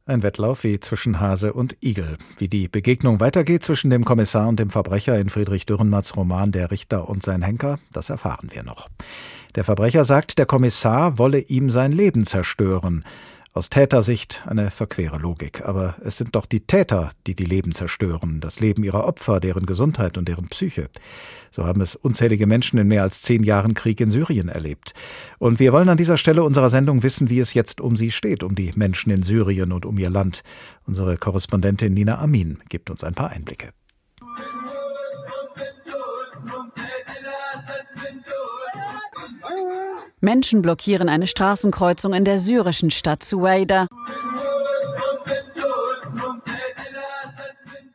Ein Wettlauf wie zwischen Hase und Igel. Wie die Begegnung weitergeht zwischen dem Kommissar und dem Verbrecher in Friedrich Dürrenmatts Roman Der Richter und sein Henker, das erfahren wir noch. Der Verbrecher sagt, der Kommissar wolle ihm sein Leben zerstören. Aus Tätersicht eine verquere Logik. Aber es sind doch die Täter, die die Leben zerstören, das Leben ihrer Opfer, deren Gesundheit und deren Psyche. So haben es unzählige Menschen in mehr als zehn Jahren Krieg in Syrien erlebt. Und wir wollen an dieser Stelle unserer Sendung wissen, wie es jetzt um sie steht, um die Menschen in Syrien und um ihr Land. Unsere Korrespondentin Nina Amin gibt uns ein paar Einblicke. Menschen blockieren eine Straßenkreuzung in der syrischen Stadt Suwaida.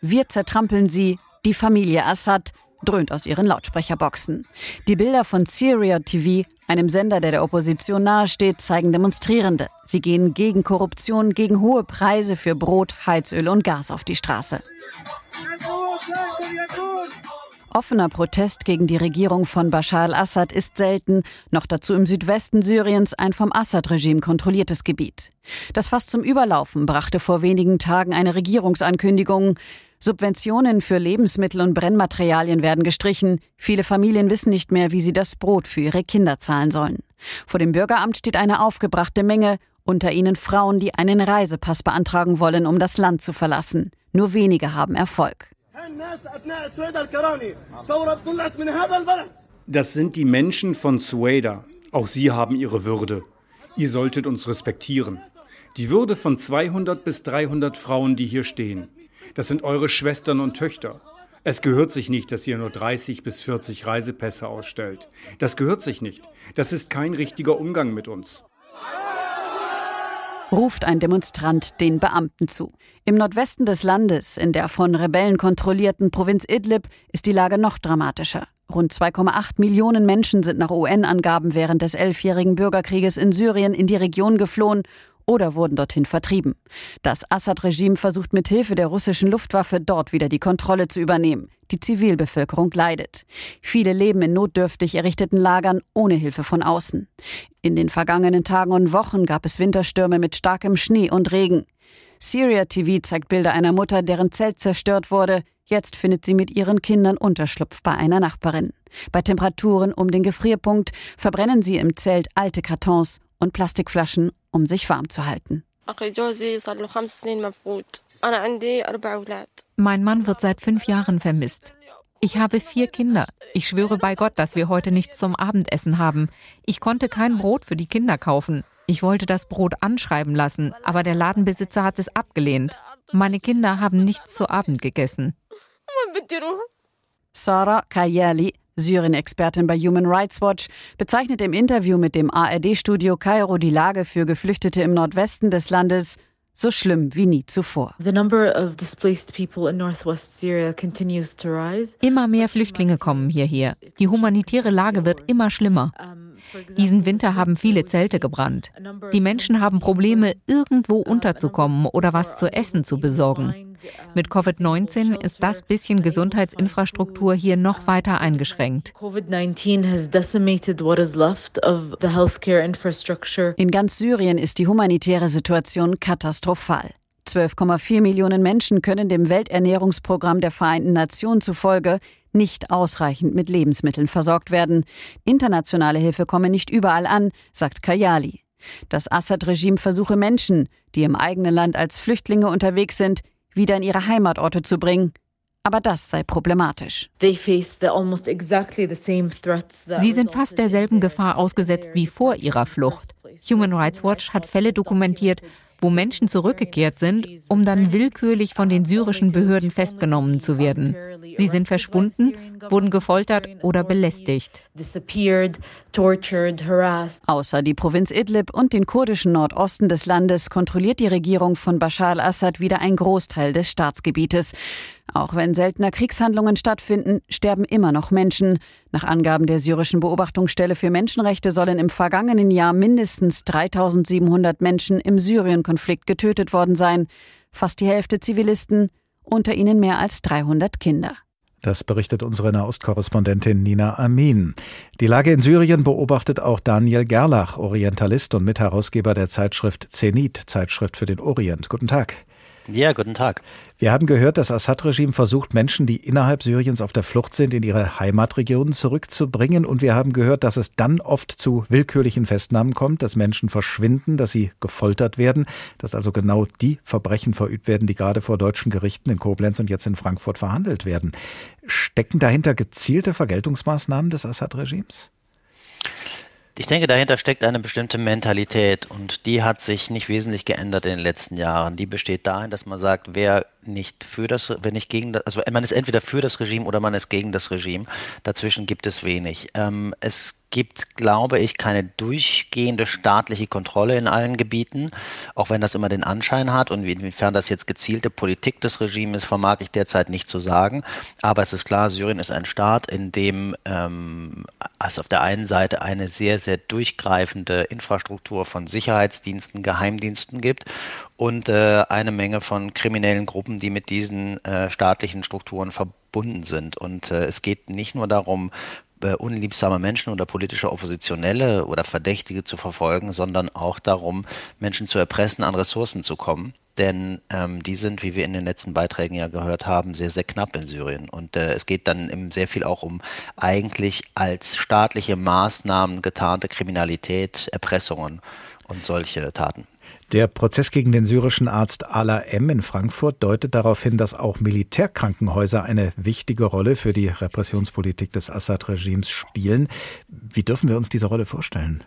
Wir zertrampeln sie, die Familie Assad, dröhnt aus ihren Lautsprecherboxen. Die Bilder von Syria TV, einem Sender, der der Opposition nahesteht, zeigen Demonstrierende. Sie gehen gegen Korruption, gegen hohe Preise für Brot, Heizöl und Gas auf die Straße. Offener Protest gegen die Regierung von Bashar al-Assad ist selten, noch dazu im Südwesten Syriens ein vom Assad-Regime kontrolliertes Gebiet. Das fast zum Überlaufen brachte vor wenigen Tagen eine Regierungsankündigung. Subventionen für Lebensmittel und Brennmaterialien werden gestrichen. Viele Familien wissen nicht mehr, wie sie das Brot für ihre Kinder zahlen sollen. Vor dem Bürgeramt steht eine aufgebrachte Menge, unter ihnen Frauen, die einen Reisepass beantragen wollen, um das Land zu verlassen. Nur wenige haben Erfolg. Das sind die Menschen von Sueda. Auch sie haben ihre Würde. Ihr solltet uns respektieren. Die Würde von 200 bis 300 Frauen, die hier stehen. Das sind eure Schwestern und Töchter. Es gehört sich nicht, dass ihr nur 30 bis 40 Reisepässe ausstellt. Das gehört sich nicht. Das ist kein richtiger Umgang mit uns ruft ein Demonstrant den Beamten zu. Im Nordwesten des Landes, in der von Rebellen kontrollierten Provinz Idlib, ist die Lage noch dramatischer. Rund 2,8 Millionen Menschen sind nach UN-Angaben während des elfjährigen Bürgerkrieges in Syrien in die Region geflohen oder wurden dorthin vertrieben. Das Assad-Regime versucht mit Hilfe der russischen Luftwaffe dort wieder die Kontrolle zu übernehmen. Die Zivilbevölkerung leidet. Viele leben in notdürftig errichteten Lagern ohne Hilfe von außen. In den vergangenen Tagen und Wochen gab es Winterstürme mit starkem Schnee und Regen. Syria TV zeigt Bilder einer Mutter, deren Zelt zerstört wurde. Jetzt findet sie mit ihren Kindern Unterschlupf bei einer Nachbarin. Bei Temperaturen um den Gefrierpunkt verbrennen sie im Zelt alte Kartons und Plastikflaschen, um sich warm zu halten. Mein Mann wird seit fünf Jahren vermisst. Ich habe vier Kinder. Ich schwöre bei Gott, dass wir heute nichts zum Abendessen haben. Ich konnte kein Brot für die Kinder kaufen. Ich wollte das Brot anschreiben lassen, aber der Ladenbesitzer hat es abgelehnt. Meine Kinder haben nichts zu Abend gegessen. Sarah Kayali Syrien-Expertin bei Human Rights Watch, bezeichnet im Interview mit dem ARD-Studio Kairo die Lage für Geflüchtete im Nordwesten des Landes so schlimm wie nie zuvor. Immer mehr Flüchtlinge kommen hierher. Die humanitäre Lage wird immer schlimmer. Diesen Winter haben viele Zelte gebrannt. Die Menschen haben Probleme, irgendwo unterzukommen oder was zu essen zu besorgen. Mit Covid-19 ist das bisschen Gesundheitsinfrastruktur hier noch weiter eingeschränkt. In ganz Syrien ist die humanitäre Situation katastrophal. 12,4 Millionen Menschen können dem Welternährungsprogramm der Vereinten Nationen zufolge nicht ausreichend mit Lebensmitteln versorgt werden. Internationale Hilfe komme nicht überall an, sagt Kayali. Das Assad-Regime versuche Menschen, die im eigenen Land als Flüchtlinge unterwegs sind, wieder in ihre Heimatorte zu bringen. Aber das sei problematisch. Sie sind fast derselben Gefahr ausgesetzt wie vor ihrer Flucht. Human Rights Watch hat Fälle dokumentiert, wo Menschen zurückgekehrt sind, um dann willkürlich von den syrischen Behörden festgenommen zu werden. Sie sind verschwunden, wurden gefoltert oder belästigt. Außer die Provinz Idlib und den kurdischen Nordosten des Landes kontrolliert die Regierung von Bashar al-Assad wieder ein Großteil des Staatsgebietes. Auch wenn seltener Kriegshandlungen stattfinden, sterben immer noch Menschen. Nach Angaben der syrischen Beobachtungsstelle für Menschenrechte sollen im vergangenen Jahr mindestens 3700 Menschen im Syrien-Konflikt getötet worden sein. Fast die Hälfte Zivilisten, unter ihnen mehr als 300 Kinder. Das berichtet unsere Nahostkorrespondentin Nina Amin. Die Lage in Syrien beobachtet auch Daniel Gerlach, Orientalist und Mitherausgeber der Zeitschrift Zenit, Zeitschrift für den Orient. Guten Tag. Ja, guten Tag. Wir haben gehört, das Assad-Regime versucht, Menschen, die innerhalb Syriens auf der Flucht sind, in ihre Heimatregionen zurückzubringen. Und wir haben gehört, dass es dann oft zu willkürlichen Festnahmen kommt, dass Menschen verschwinden, dass sie gefoltert werden, dass also genau die Verbrechen verübt werden, die gerade vor deutschen Gerichten in Koblenz und jetzt in Frankfurt verhandelt werden. Stecken dahinter gezielte Vergeltungsmaßnahmen des Assad-Regimes? Ich denke, dahinter steckt eine bestimmte Mentalität und die hat sich nicht wesentlich geändert in den letzten Jahren. Die besteht darin, dass man sagt, wer nicht für das, wenn nicht gegen das, also man ist entweder für das Regime oder man ist gegen das Regime. Dazwischen gibt es wenig. Ähm, es gibt, glaube ich, keine durchgehende staatliche Kontrolle in allen Gebieten, auch wenn das immer den Anschein hat. Und inwiefern das jetzt gezielte Politik des Regimes ist, vermag ich derzeit nicht zu sagen. Aber es ist klar, Syrien ist ein Staat, in dem ähm, es auf der einen Seite eine sehr, sehr durchgreifende Infrastruktur von Sicherheitsdiensten, Geheimdiensten gibt und äh, eine Menge von kriminellen Gruppen, die mit diesen äh, staatlichen Strukturen verbunden sind. Und äh, es geht nicht nur darum, äh, unliebsame Menschen oder politische Oppositionelle oder Verdächtige zu verfolgen, sondern auch darum, Menschen zu erpressen, an Ressourcen zu kommen. Denn ähm, die sind, wie wir in den letzten Beiträgen ja gehört haben, sehr, sehr knapp in Syrien. Und äh, es geht dann sehr viel auch um eigentlich als staatliche Maßnahmen getarnte Kriminalität, Erpressungen und solche Taten. Der Prozess gegen den syrischen Arzt Ala M. in Frankfurt deutet darauf hin, dass auch Militärkrankenhäuser eine wichtige Rolle für die Repressionspolitik des Assad-Regimes spielen. Wie dürfen wir uns diese Rolle vorstellen?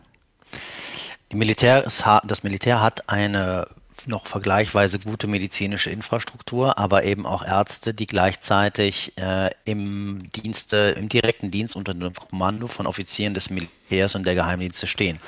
Militär, das Militär hat eine noch vergleichsweise gute medizinische Infrastruktur, aber eben auch Ärzte, die gleichzeitig äh, im Dienste, im direkten Dienst unter dem Kommando von Offizieren des Militärs und der Geheimdienste stehen.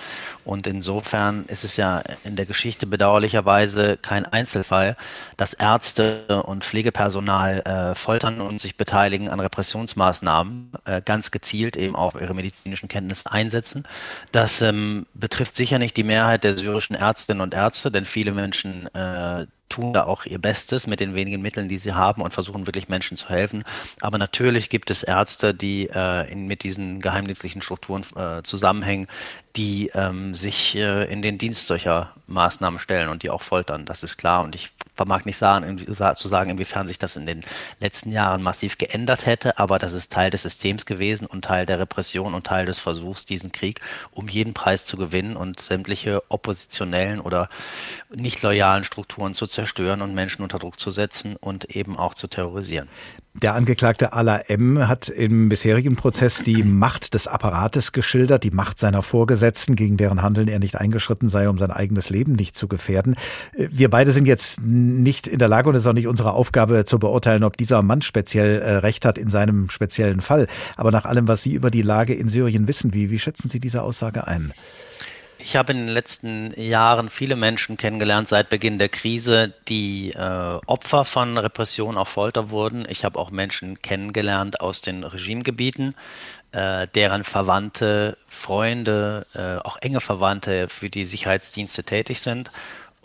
Und insofern ist es ja in der Geschichte bedauerlicherweise kein Einzelfall, dass Ärzte und Pflegepersonal äh, foltern und sich beteiligen an Repressionsmaßnahmen, äh, ganz gezielt eben auch ihre medizinischen Kenntnisse einsetzen. Das ähm, betrifft sicher nicht die Mehrheit der syrischen Ärztinnen und Ärzte, denn viele Menschen äh, tun da auch ihr Bestes mit den wenigen Mitteln, die sie haben und versuchen wirklich Menschen zu helfen. Aber natürlich gibt es Ärzte, die äh, in, mit diesen geheimdienstlichen Strukturen äh, zusammenhängen, die ähm, sich äh, in den Dienst solcher Maßnahmen stellen und die auch foltern. Das ist klar. Und ich vermag nicht sagen, zu sagen, inwiefern sich das in den letzten Jahren massiv geändert hätte, aber das ist Teil des Systems gewesen und Teil der Repression und Teil des Versuchs, diesen Krieg um jeden Preis zu gewinnen und sämtliche oppositionellen oder nicht loyalen Strukturen zu und Menschen unter Druck zu setzen und eben auch zu terrorisieren. Der Angeklagte Ala M. hat im bisherigen Prozess die Macht des Apparates geschildert, die Macht seiner Vorgesetzten, gegen deren Handeln er nicht eingeschritten sei, um sein eigenes Leben nicht zu gefährden. Wir beide sind jetzt nicht in der Lage und es ist auch nicht unsere Aufgabe zu beurteilen, ob dieser Mann speziell äh, recht hat in seinem speziellen Fall. Aber nach allem, was Sie über die Lage in Syrien wissen, wie, wie schätzen Sie diese Aussage ein? Ich habe in den letzten Jahren viele Menschen kennengelernt seit Beginn der Krise, die äh, Opfer von Repression auf Folter wurden. Ich habe auch Menschen kennengelernt aus den Regimegebieten, äh, deren Verwandte, Freunde, äh, auch enge Verwandte für die Sicherheitsdienste tätig sind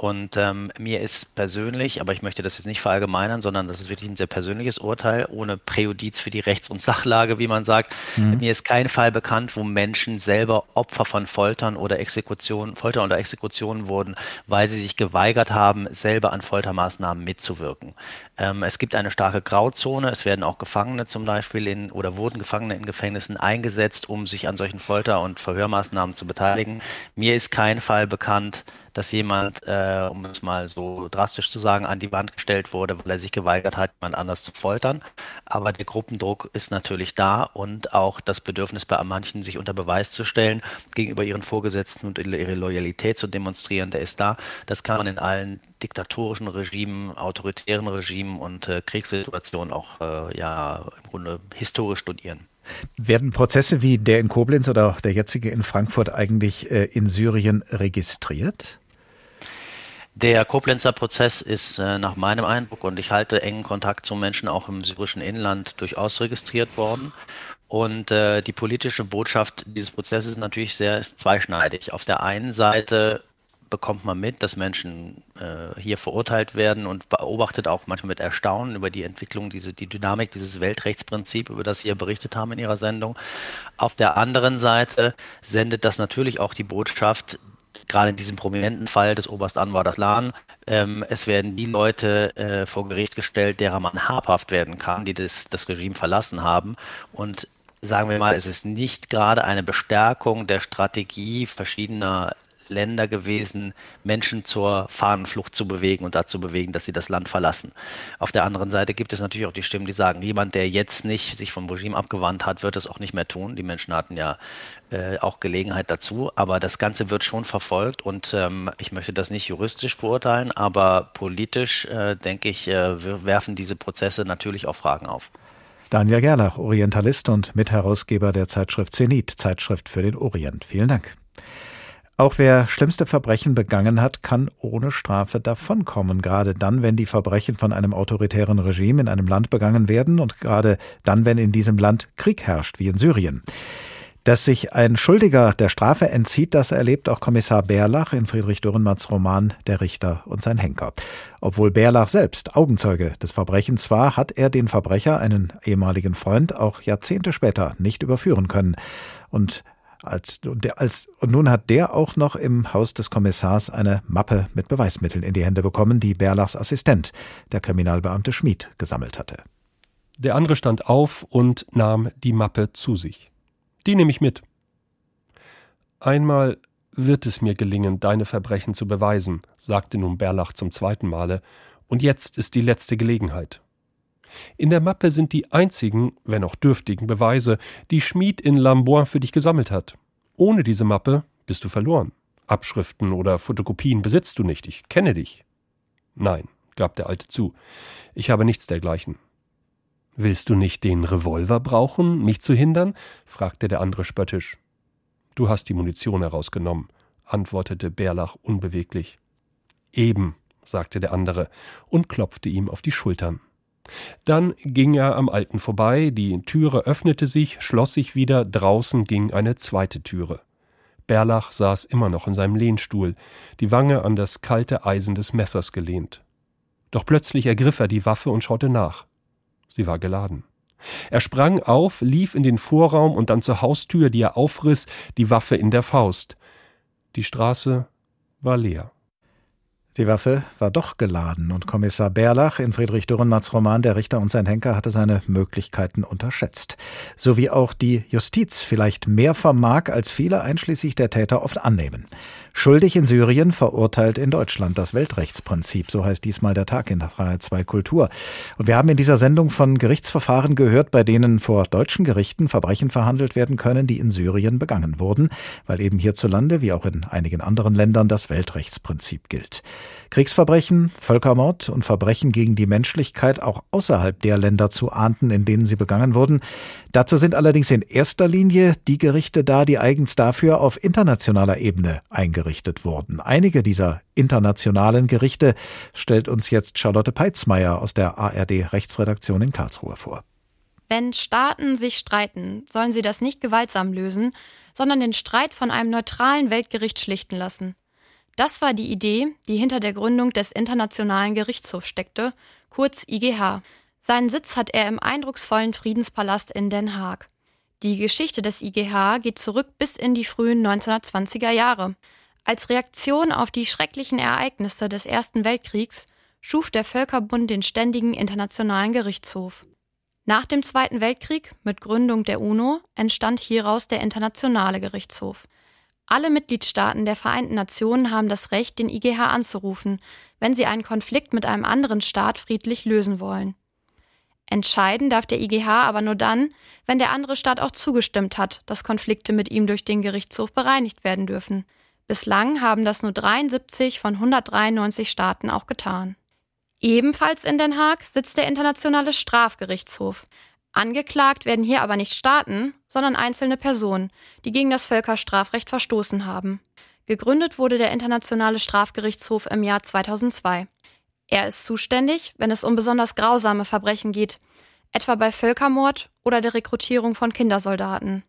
und ähm, mir ist persönlich, aber ich möchte das jetzt nicht verallgemeinern, sondern das ist wirklich ein sehr persönliches Urteil, ohne Präjudiz für die Rechts- und Sachlage, wie man sagt. Mhm. Mir ist kein Fall bekannt, wo Menschen selber Opfer von Foltern oder Exekutionen, Folter oder Exekutionen wurden, weil sie sich geweigert haben, selber an Foltermaßnahmen mitzuwirken. Ähm, es gibt eine starke Grauzone. Es werden auch Gefangene zum Beispiel in oder wurden Gefangene in Gefängnissen eingesetzt, um sich an solchen Folter- und Verhörmaßnahmen zu beteiligen. Mir ist kein Fall bekannt, dass jemand, äh, um es mal so drastisch zu sagen, an die Wand gestellt wurde, weil er sich geweigert hat, jemand anders zu foltern. Aber der Gruppendruck ist natürlich da und auch das Bedürfnis bei manchen, sich unter Beweis zu stellen, gegenüber ihren Vorgesetzten und ihre Loyalität zu demonstrieren, der ist da. Das kann man in allen diktatorischen Regimen, autoritären Regimen und äh, Kriegssituationen auch äh, ja im Grunde historisch studieren. Werden Prozesse wie der in Koblenz oder der jetzige in Frankfurt eigentlich äh, in Syrien registriert? Der Koblenzer Prozess ist äh, nach meinem Eindruck und ich halte engen Kontakt zu Menschen auch im syrischen Inland durchaus registriert worden. Und äh, die politische Botschaft dieses Prozesses ist natürlich sehr ist zweischneidig. Auf der einen Seite bekommt man mit, dass Menschen äh, hier verurteilt werden und beobachtet auch manchmal mit Erstaunen über die Entwicklung, diese, die Dynamik dieses Weltrechtsprinzip, über das Sie ja berichtet haben in Ihrer Sendung. Auf der anderen Seite sendet das natürlich auch die Botschaft, gerade in diesem prominenten Fall des Oberst Anwar Daslan, ähm, es werden die Leute äh, vor Gericht gestellt, derer man habhaft werden kann, die das, das Regime verlassen haben. Und sagen wir mal, es ist nicht gerade eine Bestärkung der Strategie verschiedener Länder gewesen, Menschen zur Fahnenflucht zu bewegen und dazu bewegen, dass sie das Land verlassen. Auf der anderen Seite gibt es natürlich auch die Stimmen, die sagen, jemand, der jetzt nicht sich vom Regime abgewandt hat, wird es auch nicht mehr tun. Die Menschen hatten ja äh, auch Gelegenheit dazu, aber das Ganze wird schon verfolgt und ähm, ich möchte das nicht juristisch beurteilen, aber politisch, äh, denke ich, äh, werfen diese Prozesse natürlich auch Fragen auf. Daniel Gerlach, Orientalist und Mitherausgeber der Zeitschrift Zenit, Zeitschrift für den Orient. Vielen Dank. Auch wer schlimmste Verbrechen begangen hat, kann ohne Strafe davonkommen, gerade dann, wenn die Verbrechen von einem autoritären Regime in einem Land begangen werden und gerade dann, wenn in diesem Land Krieg herrscht, wie in Syrien. Dass sich ein Schuldiger der Strafe entzieht, das erlebt auch Kommissar Bärlach in Friedrich Dürrenmatts Roman Der Richter und sein Henker. Obwohl Bärlach selbst Augenzeuge des Verbrechens war, hat er den Verbrecher, einen ehemaligen Freund, auch Jahrzehnte später nicht überführen können. Und als, der, als, und nun hat der auch noch im Haus des Kommissars eine Mappe mit Beweismitteln in die Hände bekommen, die Berlachs Assistent, der Kriminalbeamte Schmid, gesammelt hatte. Der andere stand auf und nahm die Mappe zu sich. Die nehme ich mit. Einmal wird es mir gelingen, deine Verbrechen zu beweisen, sagte nun Berlach zum zweiten Male, und jetzt ist die letzte Gelegenheit. In der Mappe sind die einzigen, wenn auch dürftigen Beweise, die Schmied in Lamboin für dich gesammelt hat. Ohne diese Mappe bist du verloren. Abschriften oder Fotokopien besitzt du nicht, ich kenne dich. Nein, gab der Alte zu, ich habe nichts dergleichen. Willst du nicht den Revolver brauchen, mich zu hindern? fragte der andere spöttisch. Du hast die Munition herausgenommen, antwortete Bärlach unbeweglich. Eben, sagte der andere und klopfte ihm auf die Schultern. Dann ging er am Alten vorbei, die Türe öffnete sich, schloss sich wieder, draußen ging eine zweite Türe. Berlach saß immer noch in seinem Lehnstuhl, die Wange an das kalte Eisen des Messers gelehnt. Doch plötzlich ergriff er die Waffe und schaute nach. Sie war geladen. Er sprang auf, lief in den Vorraum und dann zur Haustür, die er aufriss, die Waffe in der Faust. Die Straße war leer. Die Waffe war doch geladen und Kommissar Berlach in Friedrich Dürrenmatts Roman Der Richter und sein Henker hatte seine Möglichkeiten unterschätzt. So wie auch die Justiz vielleicht mehr vermag, als viele einschließlich der Täter oft annehmen. Schuldig in Syrien, verurteilt in Deutschland. Das Weltrechtsprinzip, so heißt diesmal der Tag in der Freiheit 2 Kultur. Und wir haben in dieser Sendung von Gerichtsverfahren gehört, bei denen vor deutschen Gerichten Verbrechen verhandelt werden können, die in Syrien begangen wurden, weil eben hierzulande, wie auch in einigen anderen Ländern, das Weltrechtsprinzip gilt. Kriegsverbrechen, Völkermord und Verbrechen gegen die Menschlichkeit auch außerhalb der Länder zu ahnden, in denen sie begangen wurden. Dazu sind allerdings in erster Linie die Gerichte da, die eigens dafür auf internationaler Ebene eingerichtet wurden. Einige dieser internationalen Gerichte stellt uns jetzt Charlotte Peitzmeier aus der ARD Rechtsredaktion in Karlsruhe vor. Wenn Staaten sich streiten, sollen sie das nicht gewaltsam lösen, sondern den Streit von einem neutralen Weltgericht schlichten lassen. Das war die Idee, die hinter der Gründung des Internationalen Gerichtshofs steckte, kurz IGH. Seinen Sitz hat er im eindrucksvollen Friedenspalast in Den Haag. Die Geschichte des IGH geht zurück bis in die frühen 1920er Jahre. Als Reaktion auf die schrecklichen Ereignisse des Ersten Weltkriegs schuf der Völkerbund den Ständigen Internationalen Gerichtshof. Nach dem Zweiten Weltkrieg, mit Gründung der UNO, entstand hieraus der Internationale Gerichtshof. Alle Mitgliedstaaten der Vereinten Nationen haben das Recht, den IGH anzurufen, wenn sie einen Konflikt mit einem anderen Staat friedlich lösen wollen. Entscheiden darf der IGH aber nur dann, wenn der andere Staat auch zugestimmt hat, dass Konflikte mit ihm durch den Gerichtshof bereinigt werden dürfen. Bislang haben das nur 73 von 193 Staaten auch getan. Ebenfalls in Den Haag sitzt der Internationale Strafgerichtshof. Angeklagt werden hier aber nicht Staaten, sondern einzelne Personen, die gegen das Völkerstrafrecht verstoßen haben. Gegründet wurde der Internationale Strafgerichtshof im Jahr 2002. Er ist zuständig, wenn es um besonders grausame Verbrechen geht, etwa bei Völkermord oder der Rekrutierung von Kindersoldaten.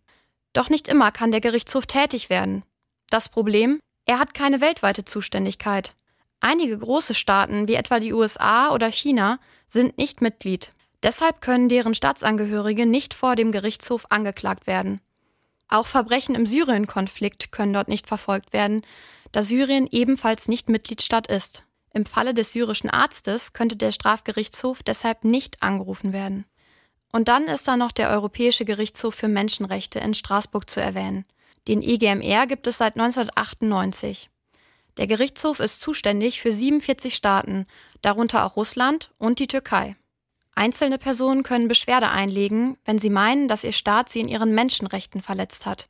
Doch nicht immer kann der Gerichtshof tätig werden. Das Problem, er hat keine weltweite Zuständigkeit. Einige große Staaten, wie etwa die USA oder China, sind nicht Mitglied. Deshalb können deren Staatsangehörige nicht vor dem Gerichtshof angeklagt werden. Auch Verbrechen im Syrien-Konflikt können dort nicht verfolgt werden, da Syrien ebenfalls nicht Mitgliedstaat ist. Im Falle des syrischen Arztes könnte der Strafgerichtshof deshalb nicht angerufen werden. Und dann ist da noch der Europäische Gerichtshof für Menschenrechte in Straßburg zu erwähnen. Den EGMR gibt es seit 1998. Der Gerichtshof ist zuständig für 47 Staaten, darunter auch Russland und die Türkei. Einzelne Personen können Beschwerde einlegen, wenn sie meinen, dass ihr Staat sie in ihren Menschenrechten verletzt hat.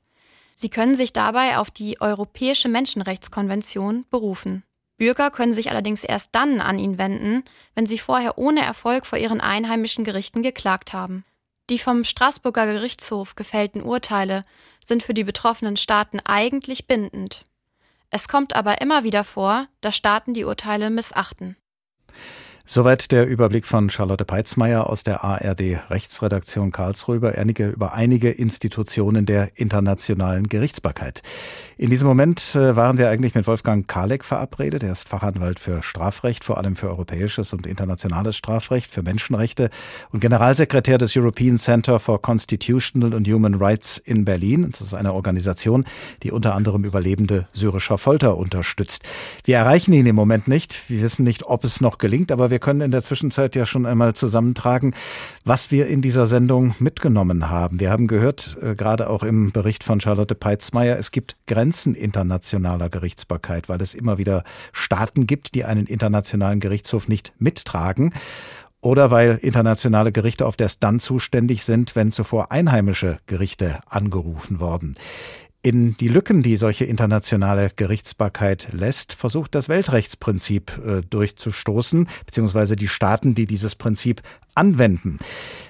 Sie können sich dabei auf die Europäische Menschenrechtskonvention berufen. Bürger können sich allerdings erst dann an ihn wenden, wenn sie vorher ohne Erfolg vor ihren einheimischen Gerichten geklagt haben. Die vom Straßburger Gerichtshof gefällten Urteile sind für die betroffenen Staaten eigentlich bindend. Es kommt aber immer wieder vor, dass Staaten die Urteile missachten. Soweit der Überblick von Charlotte Peitzmeier aus der ARD Rechtsredaktion Karlsruhe über einige, über einige Institutionen der internationalen Gerichtsbarkeit. In diesem Moment äh, waren wir eigentlich mit Wolfgang Kalek verabredet. Er ist Fachanwalt für Strafrecht, vor allem für europäisches und internationales Strafrecht, für Menschenrechte und Generalsekretär des European Center for Constitutional and Human Rights in Berlin. Das ist eine Organisation, die unter anderem Überlebende syrischer Folter unterstützt. Wir erreichen ihn im Moment nicht. Wir wissen nicht, ob es noch gelingt, aber wir können in der Zwischenzeit ja schon einmal zusammentragen, was wir in dieser Sendung mitgenommen haben. Wir haben gehört, äh, gerade auch im Bericht von Charlotte Peitzmeier, es gibt Grenzen internationaler Gerichtsbarkeit, weil es immer wieder Staaten gibt, die einen internationalen Gerichtshof nicht mittragen oder weil internationale Gerichte auf das dann zuständig sind, wenn zuvor einheimische Gerichte angerufen worden. In die Lücken, die solche internationale Gerichtsbarkeit lässt, versucht das Weltrechtsprinzip äh, durchzustoßen, beziehungsweise die Staaten, die dieses Prinzip anwenden.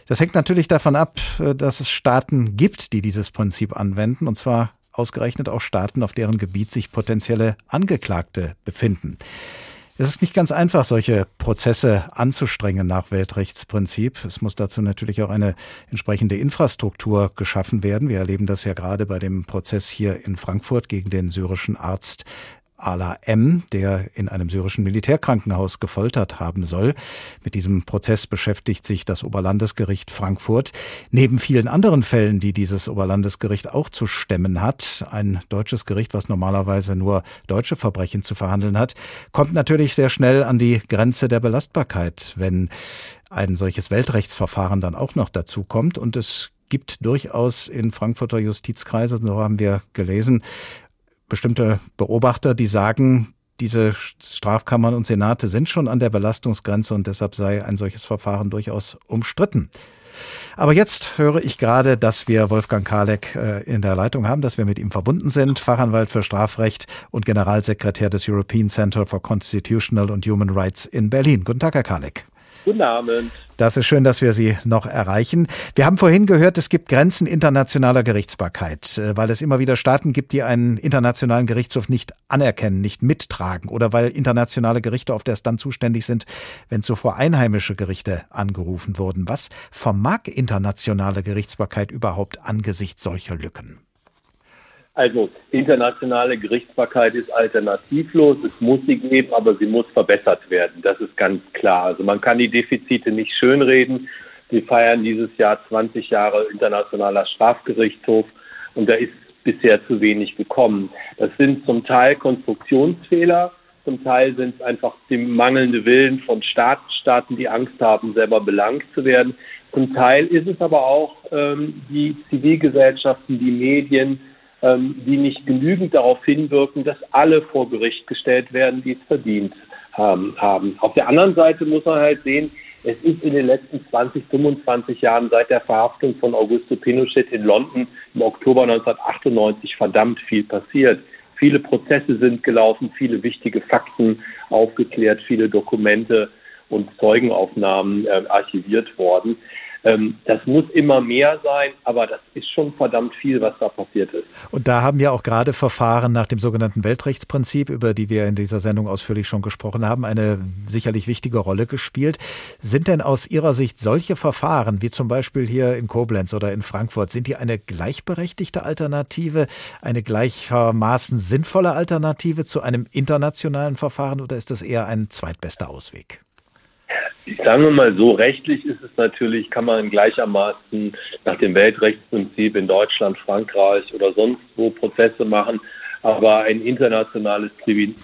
Das hängt natürlich davon ab, äh, dass es Staaten gibt, die dieses Prinzip anwenden, und zwar ausgerechnet auch Staaten, auf deren Gebiet sich potenzielle Angeklagte befinden. Es ist nicht ganz einfach, solche Prozesse anzustrengen nach Weltrechtsprinzip. Es muss dazu natürlich auch eine entsprechende Infrastruktur geschaffen werden. Wir erleben das ja gerade bei dem Prozess hier in Frankfurt gegen den syrischen Arzt Ala M., der in einem syrischen Militärkrankenhaus gefoltert haben soll. Mit diesem Prozess beschäftigt sich das Oberlandesgericht Frankfurt. Neben vielen anderen Fällen, die dieses Oberlandesgericht auch zu stemmen hat, ein deutsches Gericht, was normalerweise nur deutsche Verbrechen zu verhandeln hat, kommt natürlich sehr schnell an die Grenze der Belastbarkeit, wenn ein solches Weltrechtsverfahren dann auch noch dazu kommt. Und es gibt durchaus in Frankfurter Justizkreise, so haben wir gelesen, bestimmte Beobachter, die sagen, diese Strafkammern und Senate sind schon an der Belastungsgrenze und deshalb sei ein solches Verfahren durchaus umstritten. Aber jetzt höre ich gerade, dass wir Wolfgang Kalek äh, in der Leitung haben, dass wir mit ihm verbunden sind, Fachanwalt für Strafrecht und Generalsekretär des European Center for Constitutional and Human Rights in Berlin. Guten Tag, Herr Kalek. Guten Abend. Das ist schön, dass wir Sie noch erreichen. Wir haben vorhin gehört, es gibt Grenzen internationaler Gerichtsbarkeit, äh, weil es immer wieder Staaten gibt, die einen internationalen Gerichtshof nicht anerkennen, nicht mittragen oder weil internationale Gerichte auf das dann zuständig sind, wenn zuvor einheimische Gerichte angerufen wurden. Was vermag internationale Gerichtsbarkeit überhaupt angesichts solcher Lücken? Also internationale Gerichtsbarkeit ist alternativlos, es muss sie geben, aber sie muss verbessert werden. Das ist ganz klar. Also man kann die Defizite nicht schönreden. Wir feiern dieses Jahr 20 Jahre internationaler Strafgerichtshof und da ist bisher zu wenig gekommen. Das sind zum Teil Konstruktionsfehler, zum Teil sind es einfach die mangelnde Willen von Staaten, Staaten, die Angst haben, selber belangt zu werden. Zum Teil ist es aber auch ähm, die Zivilgesellschaften, die Medien, ähm, die nicht genügend darauf hinwirken, dass alle vor Gericht gestellt werden, die es verdient haben. Auf der anderen Seite muss man halt sehen, es ist in den letzten 20, 25 Jahren seit der Verhaftung von Augusto Pinochet in London im Oktober 1998 verdammt viel passiert. Viele Prozesse sind gelaufen, viele wichtige Fakten aufgeklärt, viele Dokumente und Zeugenaufnahmen äh, archiviert worden. Ähm, das muss immer mehr sein, aber das ist schon verdammt viel, was da passiert ist. Und da haben ja auch gerade Verfahren nach dem sogenannten Weltrechtsprinzip, über die wir in dieser Sendung ausführlich schon gesprochen haben, eine sicherlich wichtige Rolle gespielt. Sind denn aus Ihrer Sicht solche Verfahren, wie zum Beispiel hier in Koblenz oder in Frankfurt, sind die eine gleichberechtigte Alternative, eine gleichermaßen sinnvolle Alternative zu einem internationalen Verfahren oder ist das eher ein zweitbester Ausweg? Sagen wir mal so, rechtlich ist es natürlich, kann man gleichermaßen nach dem Weltrechtsprinzip in Deutschland, Frankreich oder sonst wo Prozesse machen. Aber ein internationales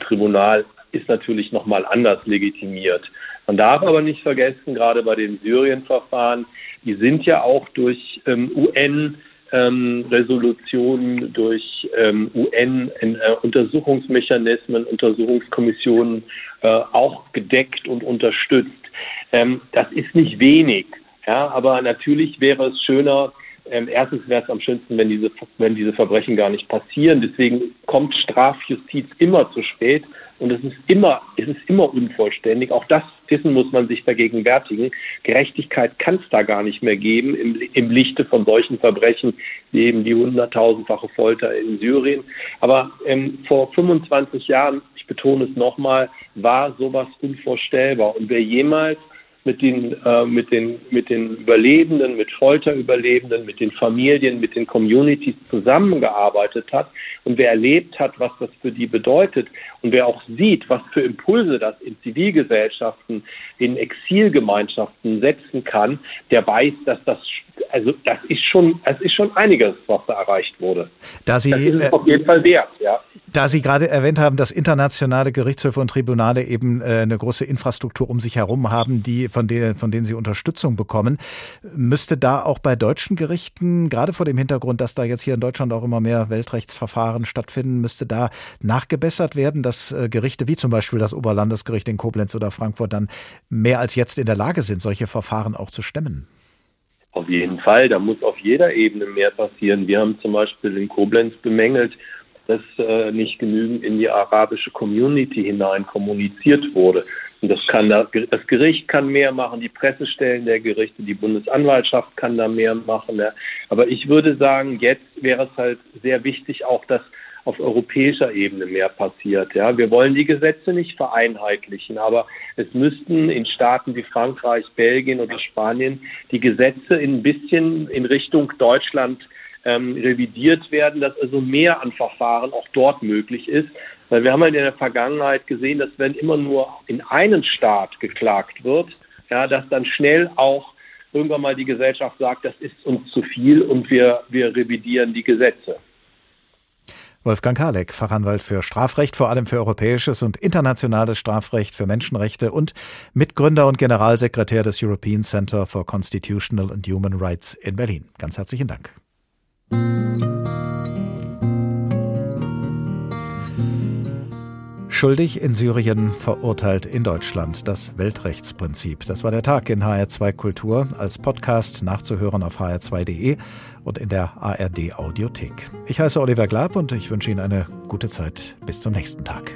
Tribunal ist natürlich nochmal anders legitimiert. Man darf aber nicht vergessen, gerade bei den Syrien-Verfahren, die sind ja auch durch ähm, UN ähm, Resolutionen, durch ähm, UN-Untersuchungsmechanismen, äh, Untersuchungskommissionen äh, auch gedeckt und unterstützt. Ähm, das ist nicht wenig, ja, aber natürlich wäre es schöner, ähm, erstens wäre es am schönsten, wenn diese, wenn diese Verbrechen gar nicht passieren. Deswegen kommt Strafjustiz immer zu spät und es ist immer, es ist immer unvollständig. Auch das Wissen muss man sich vergegenwärtigen. Gerechtigkeit kann es da gar nicht mehr geben im, im Lichte von solchen Verbrechen wie eben die hunderttausendfache Folter in Syrien. Aber ähm, vor 25 Jahren, ich betone es nochmal, war sowas unvorstellbar. Und wer jemals mit den, äh, mit, den, mit den Überlebenden, mit Folterüberlebenden, mit den Familien, mit den Communities zusammengearbeitet hat und wer erlebt hat, was das für die bedeutet und wer auch sieht, was für Impulse das in Zivilgesellschaften, in Exilgemeinschaften setzen kann, der weiß, dass das also das ist schon, es ist schon einiges, was da erreicht wurde. Da Sie, das ist es auf jeden Fall wert, ja. Da Sie gerade erwähnt haben, dass internationale Gerichtshöfe und Tribunale eben äh, eine große Infrastruktur um sich herum haben, die von denen, von denen sie Unterstützung bekommen, müsste da auch bei deutschen Gerichten, gerade vor dem Hintergrund, dass da jetzt hier in Deutschland auch immer mehr Weltrechtsverfahren stattfinden, müsste da nachgebessert werden, dass äh, Gerichte wie zum Beispiel das Oberlandesgericht in Koblenz oder Frankfurt dann mehr als jetzt in der Lage sind, solche Verfahren auch zu stemmen. Auf jeden Fall, da muss auf jeder Ebene mehr passieren. Wir haben zum Beispiel in Koblenz bemängelt, dass äh, nicht genügend in die arabische Community hinein kommuniziert wurde. Und das kann da, das Gericht kann mehr machen, die Pressestellen der Gerichte, die Bundesanwaltschaft kann da mehr machen. Ja. Aber ich würde sagen, jetzt wäre es halt sehr wichtig, auch dass auf europäischer Ebene mehr passiert. Ja, wir wollen die Gesetze nicht vereinheitlichen, aber es müssten in Staaten wie Frankreich, Belgien oder Spanien die Gesetze ein bisschen in Richtung Deutschland ähm, revidiert werden, dass also mehr an Verfahren auch dort möglich ist. Weil wir haben halt in der Vergangenheit gesehen, dass wenn immer nur in einen Staat geklagt wird, ja, dass dann schnell auch irgendwann mal die Gesellschaft sagt, das ist uns zu viel und wir, wir revidieren die Gesetze. Wolfgang Kalek, Fachanwalt für Strafrecht, vor allem für europäisches und internationales Strafrecht, für Menschenrechte und Mitgründer und Generalsekretär des European Center for Constitutional and Human Rights in Berlin. Ganz herzlichen Dank. Schuldig in Syrien, verurteilt in Deutschland. Das Weltrechtsprinzip. Das war der Tag in HR2 Kultur. Als Podcast nachzuhören auf hr2.de und in der ARD Audiothek. Ich heiße Oliver Glab und ich wünsche Ihnen eine gute Zeit. Bis zum nächsten Tag.